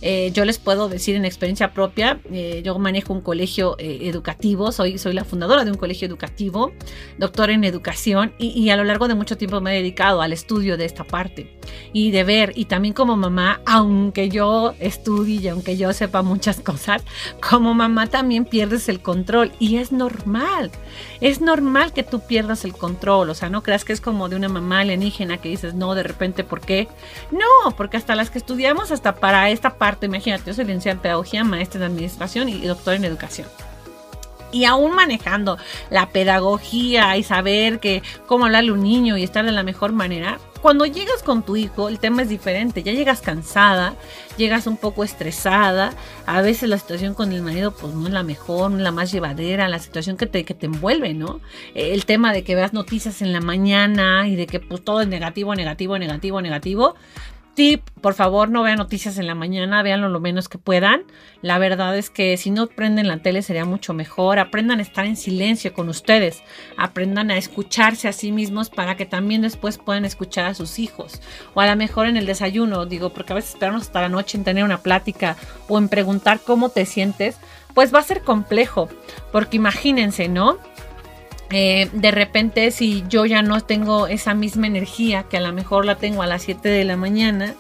eh, yo les puedo decir en experiencia propia, eh, yo manejo un colegio eh, educativo, soy, soy la fundadora de un colegio educativo, doctor en educación y, a lo largo de mucho tiempo me he dedicado al estudio de esta parte y de ver, y también como mamá, aunque yo estudie y aunque yo sepa muchas cosas, como mamá también pierdes el control y es normal, es normal que tú pierdas el control, o sea, no creas que es como de una mamá alienígena que dices, no, de repente, ¿por qué? No, porque hasta las que estudiamos, hasta para esta parte, imagínate, yo soy licenciada en pedagogía, maestra en administración y doctor en educación. Y aún manejando la pedagogía y saber que cómo hablarle a un niño y estar de la mejor manera, cuando llegas con tu hijo, el tema es diferente. Ya llegas cansada, llegas un poco estresada. A veces la situación con el marido, pues no es la mejor, no es la más llevadera, la situación que te, que te envuelve, ¿no? El tema de que veas noticias en la mañana y de que pues todo es negativo, negativo, negativo, negativo tip, por favor no vean noticias en la mañana, véanlo lo menos que puedan. La verdad es que si no prenden la tele sería mucho mejor. Aprendan a estar en silencio con ustedes. Aprendan a escucharse a sí mismos para que también después puedan escuchar a sus hijos. O a lo mejor en el desayuno, digo, porque a veces esperamos hasta la noche en tener una plática o en preguntar cómo te sientes, pues va a ser complejo. Porque imagínense, ¿no? Eh, de repente si yo ya no tengo esa misma energía que a lo mejor la tengo a las 7 de la mañana,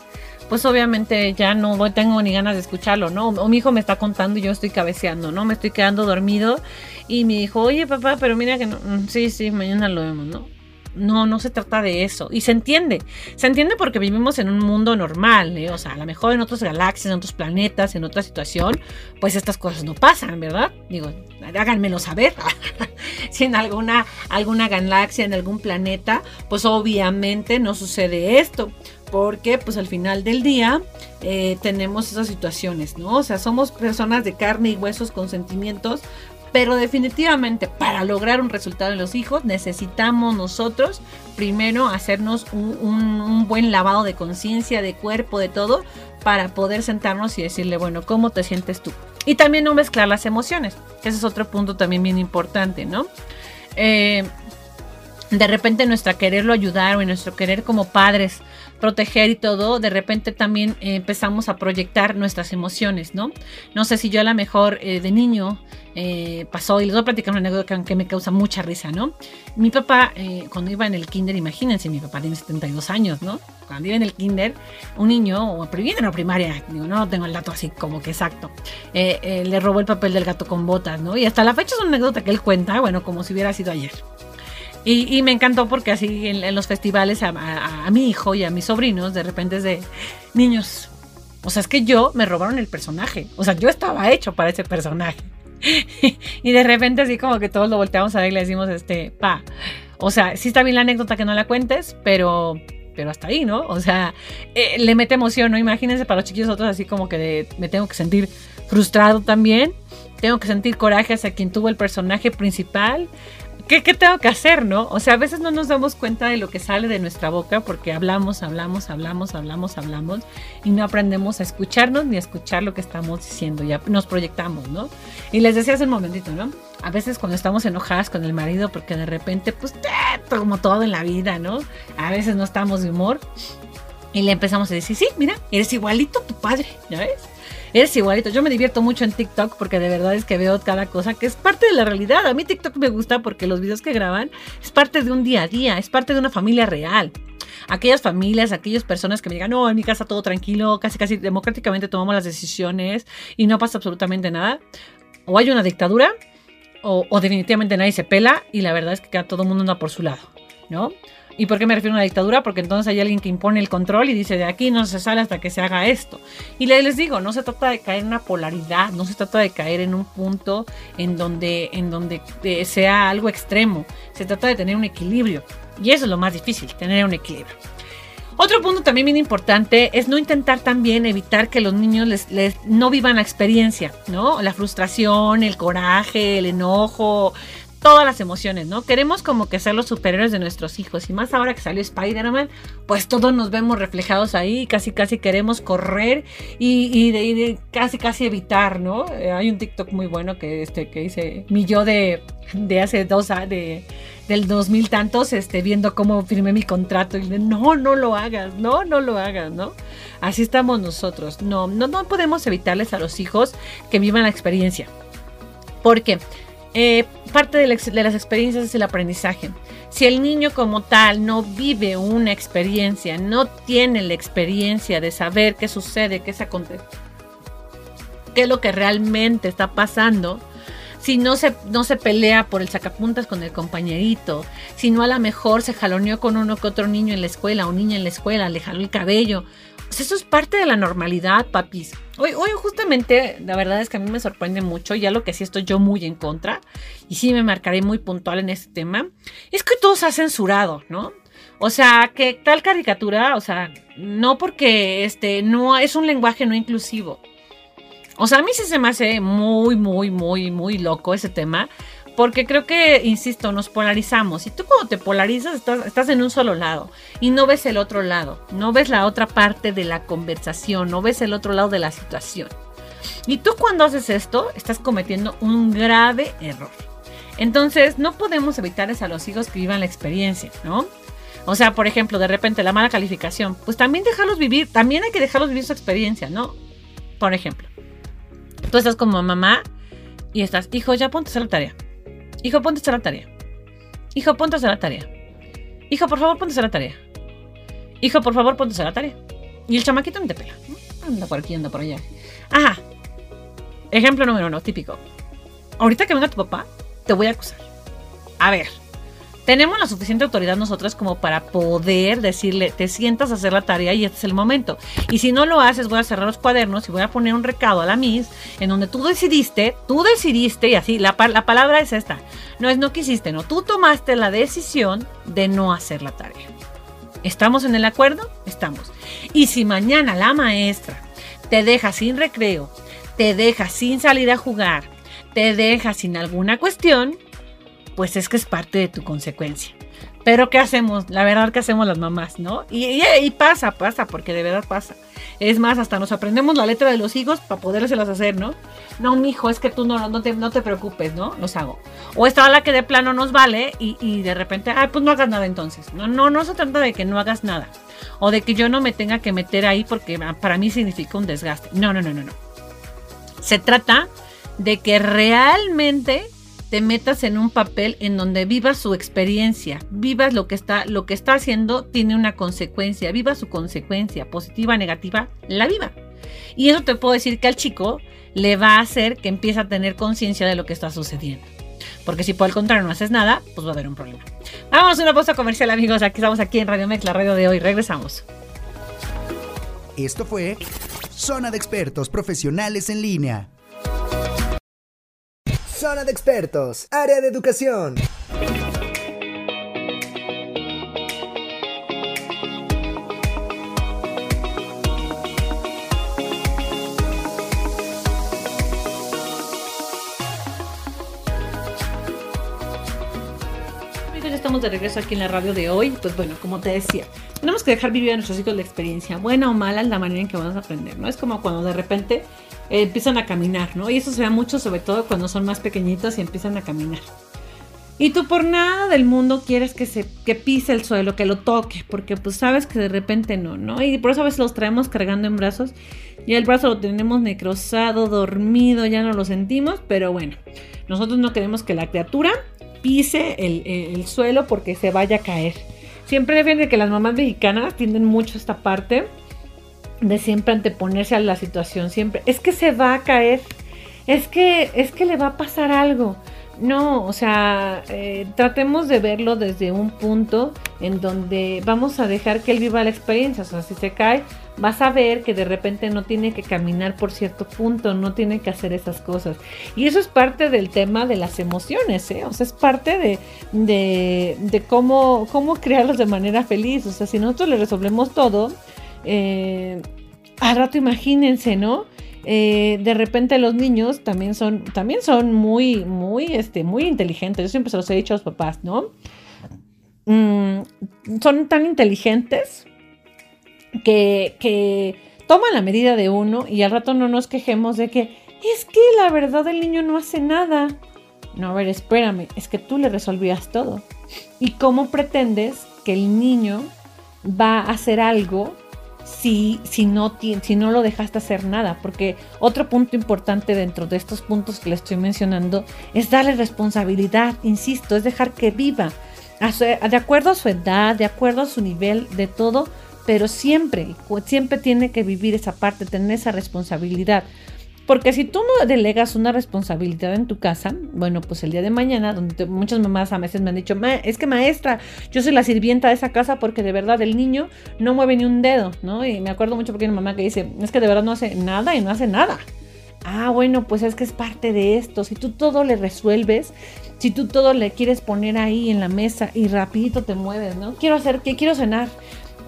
pues obviamente ya no tengo ni ganas de escucharlo, ¿no? O mi hijo me está contando y yo estoy cabeceando, ¿no? Me estoy quedando dormido y me dijo, oye papá, pero mira que no, mm, sí, sí, mañana lo vemos, ¿no? No, no se trata de eso. Y se entiende. Se entiende porque vivimos en un mundo normal, ¿eh? O sea, a lo mejor en otras galaxias, en otros planetas, en otra situación, pues estas cosas no pasan, ¿verdad? Digo, háganmelo saber. si en alguna, alguna galaxia, en algún planeta, pues obviamente no sucede esto. Porque pues al final del día eh, tenemos esas situaciones, ¿no? O sea, somos personas de carne y huesos con sentimientos, pero definitivamente para lograr un resultado en los hijos necesitamos nosotros primero hacernos un, buen lavado de conciencia, de cuerpo, de todo, para poder sentarnos y decirle, bueno, ¿cómo te sientes tú? Y también no mezclar las emociones. Ese es otro punto también bien importante, ¿no? Eh, de repente nuestra quererlo ayudar o nuestro querer como padres proteger y todo, de repente también empezamos a proyectar nuestras emociones, ¿no? No sé si yo a lo mejor eh, de niño eh, pasó, y les voy a platicar una anécdota que me causa mucha risa, ¿no? Mi papá, eh, cuando iba en el kinder, imagínense, mi papá tiene 72 años, ¿no? Cuando iba en el kinder, un niño, o viene en la primaria, digo, no tengo el dato así como que exacto, le robó el papel del gato con botas, ¿no? Y hasta la fecha es una anécdota que él cuenta, bueno, como si hubiera sido ayer. Y, me encantó porque así en, los festivales a, mi hijo y a mis sobrinos de repente es de niños. O sea, es que yo me robaron el personaje. O sea, yo estaba hecho para ese personaje. y de repente así como que todos lo volteamos a ver y le decimos, este, pa. O sea, sí está bien la anécdota que no la cuentes, pero pero hasta ahí, ¿no? O sea, eh, le mete emoción, ¿no? Imagínense para los chiquillos otros así como que me tengo que sentir frustrado también, tengo que sentir coraje hacia quien tuvo el personaje principal, ¿Qué, tengo que hacer, no? O sea, a veces no nos damos cuenta de lo que sale de nuestra boca porque hablamos, hablamos, hablamos, hablamos, hablamos y no aprendemos a escucharnos ni a escuchar lo que estamos diciendo. Ya nos proyectamos, ¿no? Y les decía hace un momentito, ¿no? A veces cuando estamos enojadas con el marido porque de repente, pues, como todo en la vida, ¿no? A veces no estamos de humor y le empezamos a decir, sí, mira, eres igualito a tu padre, ¿ya ves? Eres igualito. Yo me divierto mucho en TikTok porque de verdad es que veo cada cosa que es parte de la realidad. A mí TikTok me gusta porque los videos que graban es parte de un día a día, es parte de una familia real aquellas familias, aquellas personas que me digan, no, en mi casa todo tranquilo, casi casi democráticamente tomamos las decisiones y no pasa absolutamente nada. O hay una dictadura o, o definitivamente nadie se pela y la verdad es que todo el mundo anda por su lado, ¿no? ¿Y por qué me refiero a una dictadura? Porque entonces hay alguien que impone el control y dice de aquí no se sale hasta que se haga esto. Y les digo, no se trata de caer en una polaridad, no se trata de caer en un punto en donde, en donde eh, sea algo extremo. Se trata de tener un equilibrio. Y eso es lo más difícil, tener un equilibrio. Otro punto también bien importante es no intentar también evitar que los niños les, les, no vivan la experiencia, ¿no? La frustración, el coraje, el enojo, todas las emociones, ¿no? Queremos como que ser los superiores de nuestros hijos. Y más ahora que salió Spider-Man, pues todos nos vemos reflejados ahí. Casi, casi queremos correr y, de, casi, casi evitar, ¿no? Eh, hay un TikTok muy bueno que, este, que dice mi yo de, de hace dos años, de, del 2000 tantos, este, viendo cómo firmé mi contrato. Y de, no, no lo hagas, no, no lo hagas, ¿no? Así estamos nosotros. No, no, no podemos evitarles a los hijos que vivan la experiencia. Porque eh, parte de, las experiencias es el aprendizaje. Si el niño como tal no vive una experiencia, no tiene la experiencia de saber qué sucede, qué, se qué es lo que realmente está pasando, si no se, no se pelea por el sacapuntas con el compañerito, si no a lo mejor se jaloneó con uno que otro niño en la escuela o niña en la escuela, le jaló el cabello, pues eso es parte de la normalidad, papis. Hoy, hoy justamente, la verdad es que a mí me sorprende mucho, ya lo que sí estoy yo muy en contra, y sí me marcaré muy puntual en este tema, es que todo se ha censurado, ¿no? O sea, que tal caricatura, o sea, no porque este no es un lenguaje no inclusivo. O sea, a mí sí se me hace muy, muy, muy, muy loco ese tema. Porque creo que, insisto, nos polarizamos. Y tú cuando te polarizas estás, en un solo lado y no ves el otro lado, no ves la otra parte de la conversación, no ves el otro lado de la situación. Y tú cuando haces esto estás cometiendo un grave error. Entonces no podemos evitarles a los hijos que vivan la experiencia, ¿no? O sea, por ejemplo, de repente la mala calificación, pues también dejarlos vivir, también hay que dejarlos vivir su experiencia, ¿no? Por ejemplo, tú estás como mamá y estás, hijo, ya ponte a hacer la tarea. Hijo, ponte a hacer la tarea. Hijo, ponte a hacer la tarea. Hijo, por favor, ponte a hacer la tarea. Hijo, por favor, ponte a hacer la tarea. Y el chamaquito no te pela. Anda por aquí, anda por allá. Ajá. Ejemplo número uno, típico. Ahorita que venga tu papá, te voy a acusar. A ver, tenemos la suficiente autoridad nosotras como para poder decirle, te sientas a hacer la tarea y este es el momento. Y si no lo haces, voy a cerrar los cuadernos y voy a poner un recado a la Miss en donde tú decidiste, tú decidiste, y así, la, la palabra es esta. No es no quisiste, no, tú tomaste la decisión de no hacer la tarea. ¿Estamos en el acuerdo? Estamos. Y si mañana la maestra te deja sin recreo, te deja sin salir a jugar, te deja sin alguna cuestión, pues es que es parte de tu consecuencia. Pero ¿qué hacemos? La verdad que hacemos las mamás, ¿no? Y, pasa, pasa, porque de verdad pasa. Es más, hasta nos aprendemos la letra de los hijos para podérselas hacer, ¿no? No, mijo, es que tú no, no, te, no te preocupes, ¿no? Los hago. O está la que de plano nos vale y, y de repente, ay, pues no hagas nada entonces. No, no, no se trata de que no hagas nada. O de que yo no me tenga que meter ahí porque para mí significa un desgaste. No, no, no, no, no. Se trata de que realmente te metas en un papel en donde vivas su experiencia, vivas lo que está, lo que está haciendo tiene una consecuencia, viva su consecuencia, positiva, negativa, la viva. Y eso te puedo decir que al chico le va a hacer que empiece a tener conciencia de lo que está sucediendo. Porque si por el contrario no haces nada, pues va a haber un problema. Vamos a una pausa comercial, amigos. Aquí estamos aquí en Radio Mex, la radio de hoy. Regresamos.
Esto fue Zona de Expertos Profesionales en Línea. Zona de Expertos, área de educación.
De regreso aquí en la radio de hoy. Pues bueno, como te decía, tenemos que dejar vivir a nuestros hijos la experiencia, buena o mala, la manera en que vamos a aprender, ¿no? Es como cuando de repente eh, empiezan a caminar, ¿no? Y eso se ve mucho, sobre todo cuando son más pequeñitos y empiezan a caminar. Y tú por nada del mundo quieres que se que pise el suelo, que lo toque, porque pues sabes que de repente no, ¿no? Y por eso a veces los traemos cargando en brazos. Y el brazo lo tenemos necrosado, dormido, ya no lo sentimos, pero bueno, nosotros no queremos que la criatura pise el, suelo porque se vaya a caer. Siempre fíjense que las mamás mexicanas tienden mucho esta parte de siempre anteponerse a la situación, siempre. Es que se va a caer, es que, es que le va a pasar algo. No, o sea, eh, tratemos de verlo desde un punto en donde vamos a dejar que él viva la experiencia. O sea, si se cae, vas a ver que de repente no tiene que caminar por cierto punto, no tiene que hacer esas cosas. Y eso es parte del tema de las emociones, ¿eh? O sea, es parte de, de, cómo, cómo crearlos de manera feliz. O sea, si nosotros le resolvemos todo, eh, al rato imagínense, ¿no? Eh, de repente los niños también son, también son muy, muy, este, muy inteligentes. Yo siempre se los he dicho a los papás, ¿no? Mm, son tan inteligentes que, que toman la medida de uno y al rato no nos quejemos de que es que la verdad el niño no hace nada. No, a ver, espérame, es que tú le resolvías todo. ¿Y cómo pretendes que el niño va a hacer algo si, si, no, si no lo dejaste hacer nada. Porque otro punto importante dentro de estos puntos que le estoy mencionando es darle responsabilidad, insisto, es dejar que viva de acuerdo a su edad, de acuerdo a su nivel, de todo, pero siempre, siempre tiene que vivir esa parte, tener esa responsabilidad. Porque si tú no delegas una responsabilidad en tu casa, bueno, pues el día de mañana, donde muchas mamás a veces me han dicho, es que maestra, yo soy la sirvienta de esa casa porque de verdad el niño no mueve ni un dedo, ¿no? Y me acuerdo mucho porque hay una mamá que dice, es que de verdad no hace nada y no hace nada. Ah, bueno, pues es que es parte de esto. Si tú todo le resuelves, si tú todo le quieres poner ahí en la mesa y rapidito te mueves, ¿no? Quiero hacer, ¿qué quiero cenar?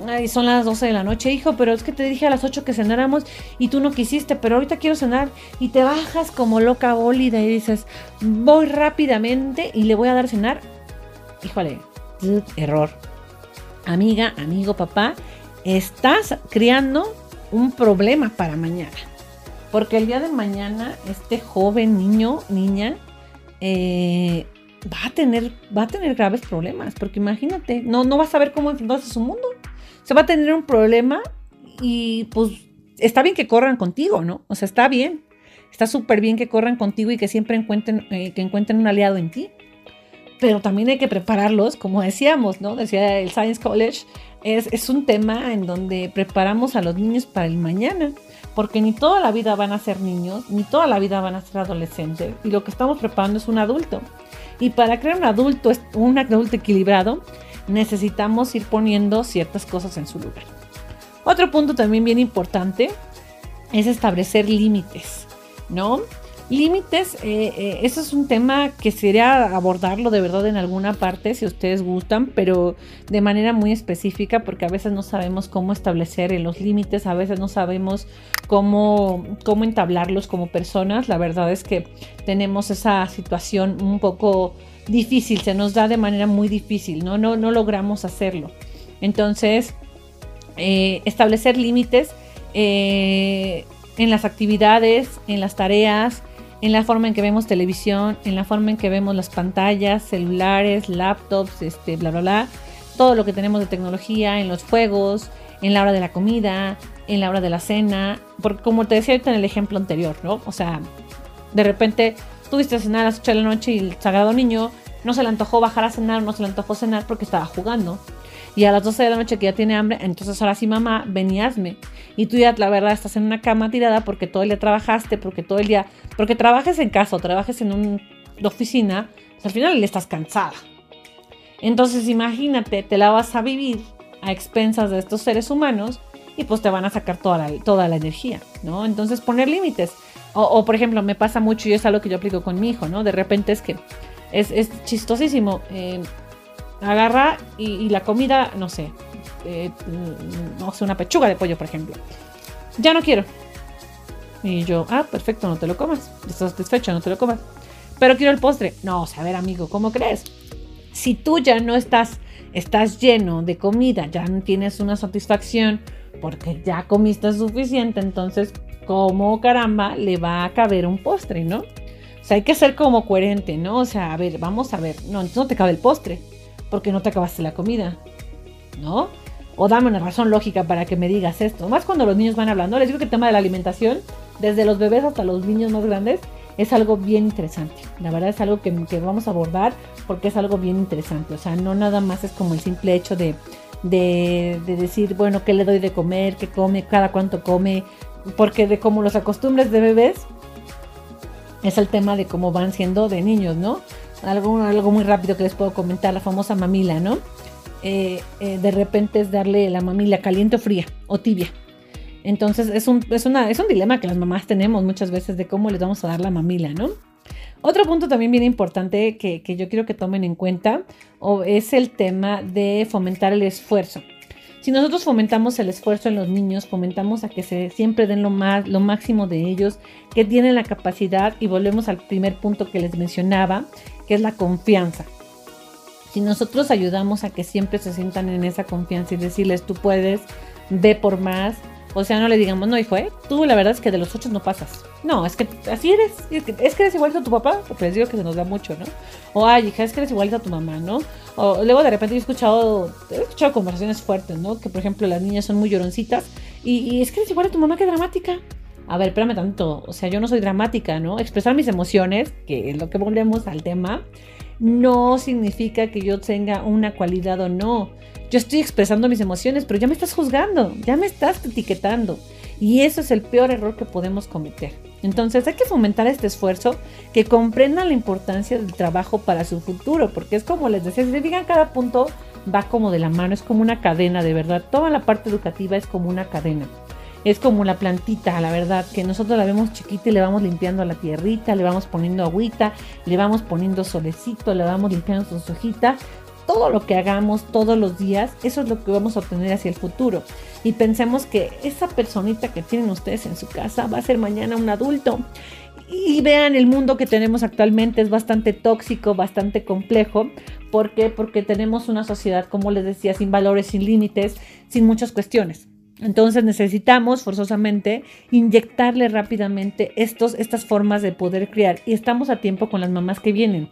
Ay, son las 12 de la noche, hijo, pero es que te dije a las 8 que cenáramos y tú no quisiste, pero ahorita quiero cenar y te bajas como loca bólida y dices, voy rápidamente y le voy a dar cenar. Híjole, error. Amiga, amigo, papá, estás creando un problema para mañana. Porque el día de mañana, este joven niño, niña, eh, va a tener, va a tener graves problemas. Porque imagínate, no, no va a saber cómo enfrentarse a su mundo se va a tener un problema y pues está bien que corran contigo, ¿no? O sea, está bien. Está súper bien que corran contigo y que siempre encuentren, eh, que encuentren un aliado en ti. Pero también hay que prepararlos, como decíamos, ¿no? Decía el Science College, es, es un tema en donde preparamos a los niños para el mañana porque ni toda la vida van a ser niños, ni toda la vida van a ser adolescentes, y lo que estamos preparando es un adulto. Y para crear un adulto, un adulto equilibrado, necesitamos ir poniendo ciertas cosas en su lugar. Otro punto también bien importante es establecer límites, ¿no? Límites, eh, eh, eso es un tema que sería abordarlo de verdad en alguna parte si ustedes gustan, pero de manera muy específica porque a veces no sabemos cómo establecer los límites, a veces no sabemos cómo, cómo entablarlos como personas. La verdad es que tenemos esa situación un poco difícil, se nos da de manera muy difícil, no, no, no logramos hacerlo. Entonces, eh, establecer límites en las actividades, en las tareas, en la forma en que vemos televisión, en la forma en que vemos las pantallas, celulares, laptops, este, bla, bla, bla, todo lo que tenemos de tecnología, en los juegos, en la hora de la comida, en la hora de la cena, porque como te decía ahorita en el ejemplo anterior, ¿no? O sea, de repente tuviste a cenar a las 8 de la noche y el sagrado niño no se le antojó bajar a cenar, no se le antojó cenar porque estaba jugando. Y a las 12 de la noche que ya tiene hambre, entonces ahora sí mamá, ven y hazme. Y tú ya la verdad estás en una cama tirada porque todo el día trabajaste, porque todo el día, porque trabajes en casa o trabajes en una oficina, pues al final le estás cansada. Entonces imagínate, te la vas a vivir a expensas de estos seres humanos y pues te van a sacar toda la, toda la energía, ¿no? Entonces poner límites. O, por ejemplo, me pasa mucho y es algo que yo aplico con mi hijo, ¿no? De repente es que es, es chistosísimo. Eh, agarra y, la comida, no sé, eh, no sé, una pechuga de pollo, por ejemplo. Ya no quiero. Y yo, ah, perfecto, no te lo comas. Estás satisfecho, no te lo comas. Pero quiero el postre. No, o sea, a ver, amigo, ¿cómo crees? Si tú ya no estás, estás lleno de comida, ya no tienes una satisfacción porque ya comiste suficiente, entonces, ¿cómo caramba le va a caber un postre, no? O sea, hay que ser como coherente, ¿no? O sea, a ver, vamos a ver. No, entonces no te cabe el postre porque no te acabaste la comida, ¿no? O dame una razón lógica para que me digas esto. Más cuando los niños van hablando. Les digo que el tema de la alimentación, desde los bebés hasta los niños más grandes, es algo bien interesante. La verdad es algo que, vamos a abordar porque es algo bien interesante. O sea, no nada más es como el simple hecho de, de, de decir, bueno, ¿qué le doy de comer? ¿Qué come? ¿Cada cuánto come? Porque de como los acostumbres de bebés, es el tema de cómo van siendo de niños, ¿no? algo, algo muy rápido que les puedo comentar, la famosa mamila, ¿no? Eh, eh, de repente es darle la mamila caliente o fría o tibia. Entonces es un, es, una, es un dilema que las mamás tenemos muchas veces de cómo les vamos a dar la mamila, ¿no? Otro punto también bien importante que, que yo quiero que tomen en cuenta o es el tema de fomentar el esfuerzo. Si nosotros fomentamos el esfuerzo en los niños, fomentamos a que se siempre den lo, más, lo máximo de ellos, que tienen la capacidad, y volvemos al primer punto que les mencionaba, que es la confianza. Si nosotros ayudamos a que siempre se sientan en esa confianza y decirles, tú puedes, ve por más, o sea, no le digamos, no, hijo, ¿eh? tú la verdad es que de los ocho no pasas. No, es que así eres. Es que, es que eres igual a tu papá, porque les digo que se nos da mucho, ¿no? O, ay, hija, es que eres igual a tu mamá, ¿no? Luego de repente he escuchado, he escuchado conversaciones fuertes, ¿no? Que por ejemplo las niñas son muy lloroncitas y, y es que eres igual a tu mamá, que dramática a ver, espérame tanto, o sea, yo no soy dramática, ¿no? Expresar mis emociones, que es lo que volvemos al tema, no significa que yo tenga una cualidad o no. Yo estoy expresando mis emociones, pero ya me estás juzgando, ya me estás etiquetando. Y eso es el peor error que podemos cometer. Entonces hay que fomentar este esfuerzo, que comprendan la importancia del trabajo para su futuro, porque es como les decía, si se fijan, cada punto va como de la mano, es como una cadena, de verdad. Toda la parte educativa es como una cadena es como la plantita, la verdad, que nosotros la vemos chiquita y le vamos limpiando la tierrita, le vamos poniendo agüita, le vamos poniendo solecito, le vamos limpiando sus hojitas. Todo lo que hagamos todos los días, eso es lo que vamos a obtener hacia el futuro. Y pensemos que esa personita que tienen ustedes en su casa va a ser mañana un adulto. Y vean, el mundo que tenemos actualmente es bastante tóxico, bastante complejo. ¿Por qué? Porque tenemos una sociedad, como les decía, sin valores, sin límites, sin muchas cuestiones. Entonces necesitamos forzosamente inyectarle rápidamente estos, estas formas de poder criar y estamos a tiempo con las mamás que vienen.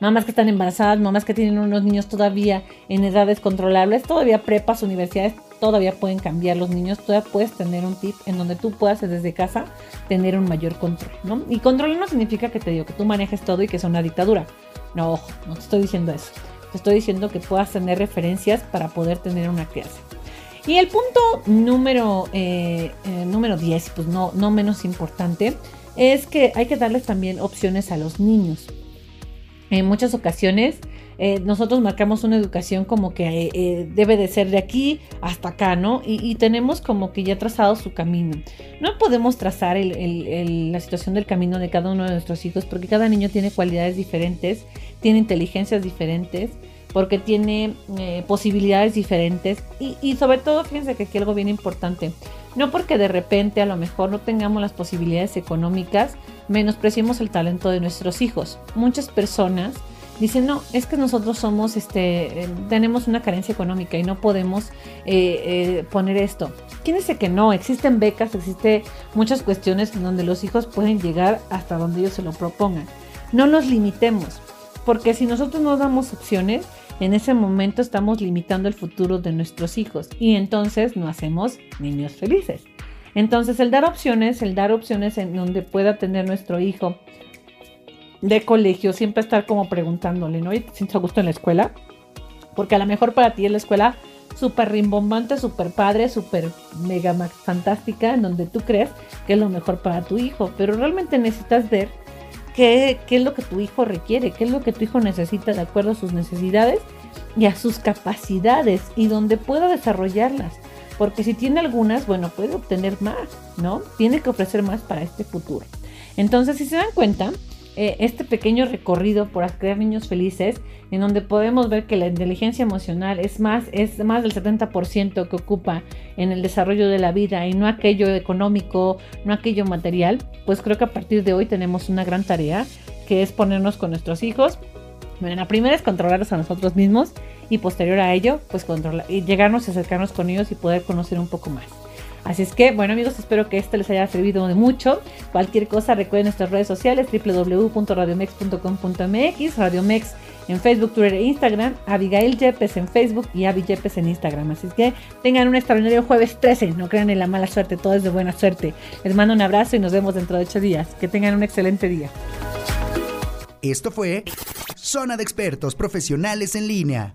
Mamás que están embarazadas, mamás que tienen unos niños todavía en edades controlables, todavía prepas, universidades, todavía pueden cambiar los niños, todavía puedes tener un tip en donde tú puedas desde casa tener un mayor control, ¿no? Y control no significa que te digo que tú manejes todo y que es una dictadura. No, ojo, no te estoy diciendo eso te estoy diciendo que puedas tener referencias para poder tener una clase. Y el punto número, eh, eh, número 10, pues no, no menos importante, es que hay que darles también opciones a los niños. En muchas ocasiones eh, nosotros marcamos una educación como que debe de ser de aquí hasta acá, ¿no? Y, tenemos como que ya trazado su camino. No podemos trazar la situación del camino de cada uno de nuestros hijos porque cada niño tiene cualidades diferentes, tiene inteligencias diferentes porque tiene eh, posibilidades diferentes y, sobre todo fíjense que aquí algo bien importante, no porque de repente a lo mejor no tengamos las posibilidades económicas, menospreciemos el talento de nuestros hijos. Muchas personas dicen, no, es que nosotros somos, este, eh, tenemos una carencia económica y no podemos eh, poner esto. ¿Quién dice que no? Existen becas, existen muchas cuestiones en donde los hijos pueden llegar hasta donde ellos se lo propongan. No nos limitemos, porque si nosotros no damos opciones, en ese momento estamos limitando el futuro de nuestros hijos y entonces no hacemos niños felices. Entonces el dar opciones, el dar opciones en donde pueda tener nuestro hijo de colegio, siempre estar como preguntándole, ¿no? ¿Y te sientes a gusto en la escuela? Porque a lo mejor para ti es la escuela súper rimbombante, súper padre, súper mega fantástica, en donde tú crees que es lo mejor para tu hijo, pero realmente necesitas ver qué, es lo que tu hijo requiere, qué es lo que tu hijo necesita de acuerdo a sus necesidades y a sus capacidades y donde pueda desarrollarlas. Porque si tiene algunas, bueno, puede obtener más, ¿no? Tiene que ofrecer más para este futuro. Entonces, si se dan cuenta, eh, este pequeño recorrido por crear niños felices, en donde podemos ver que la inteligencia emocional es más, es más del 70% que ocupa en el desarrollo de la vida y no aquello económico, no aquello material, pues creo que a partir de hoy tenemos una gran tarea que es ponernos con nuestros hijos. Bueno, la primera es controlarlos a nosotros mismos y posterior a ello, pues controlar y llegarnos y acercarnos con ellos y poder conocer un poco más. Así es que, bueno amigos, espero que esto les haya servido de mucho. Cualquier cosa, recuerden nuestras redes sociales, www.radiomex.com.mx, Radiomex en Facebook, Twitter e Instagram, Abigail Yepes en Facebook y Abby Yepes en Instagram. Así es que tengan un extraordinario jueves 13, no crean en la mala suerte, todo es de buena suerte. Les mando un abrazo y nos vemos dentro de ocho días. Que tengan un excelente día.
Esto fue Zona de Expertos Profesionales en Línea.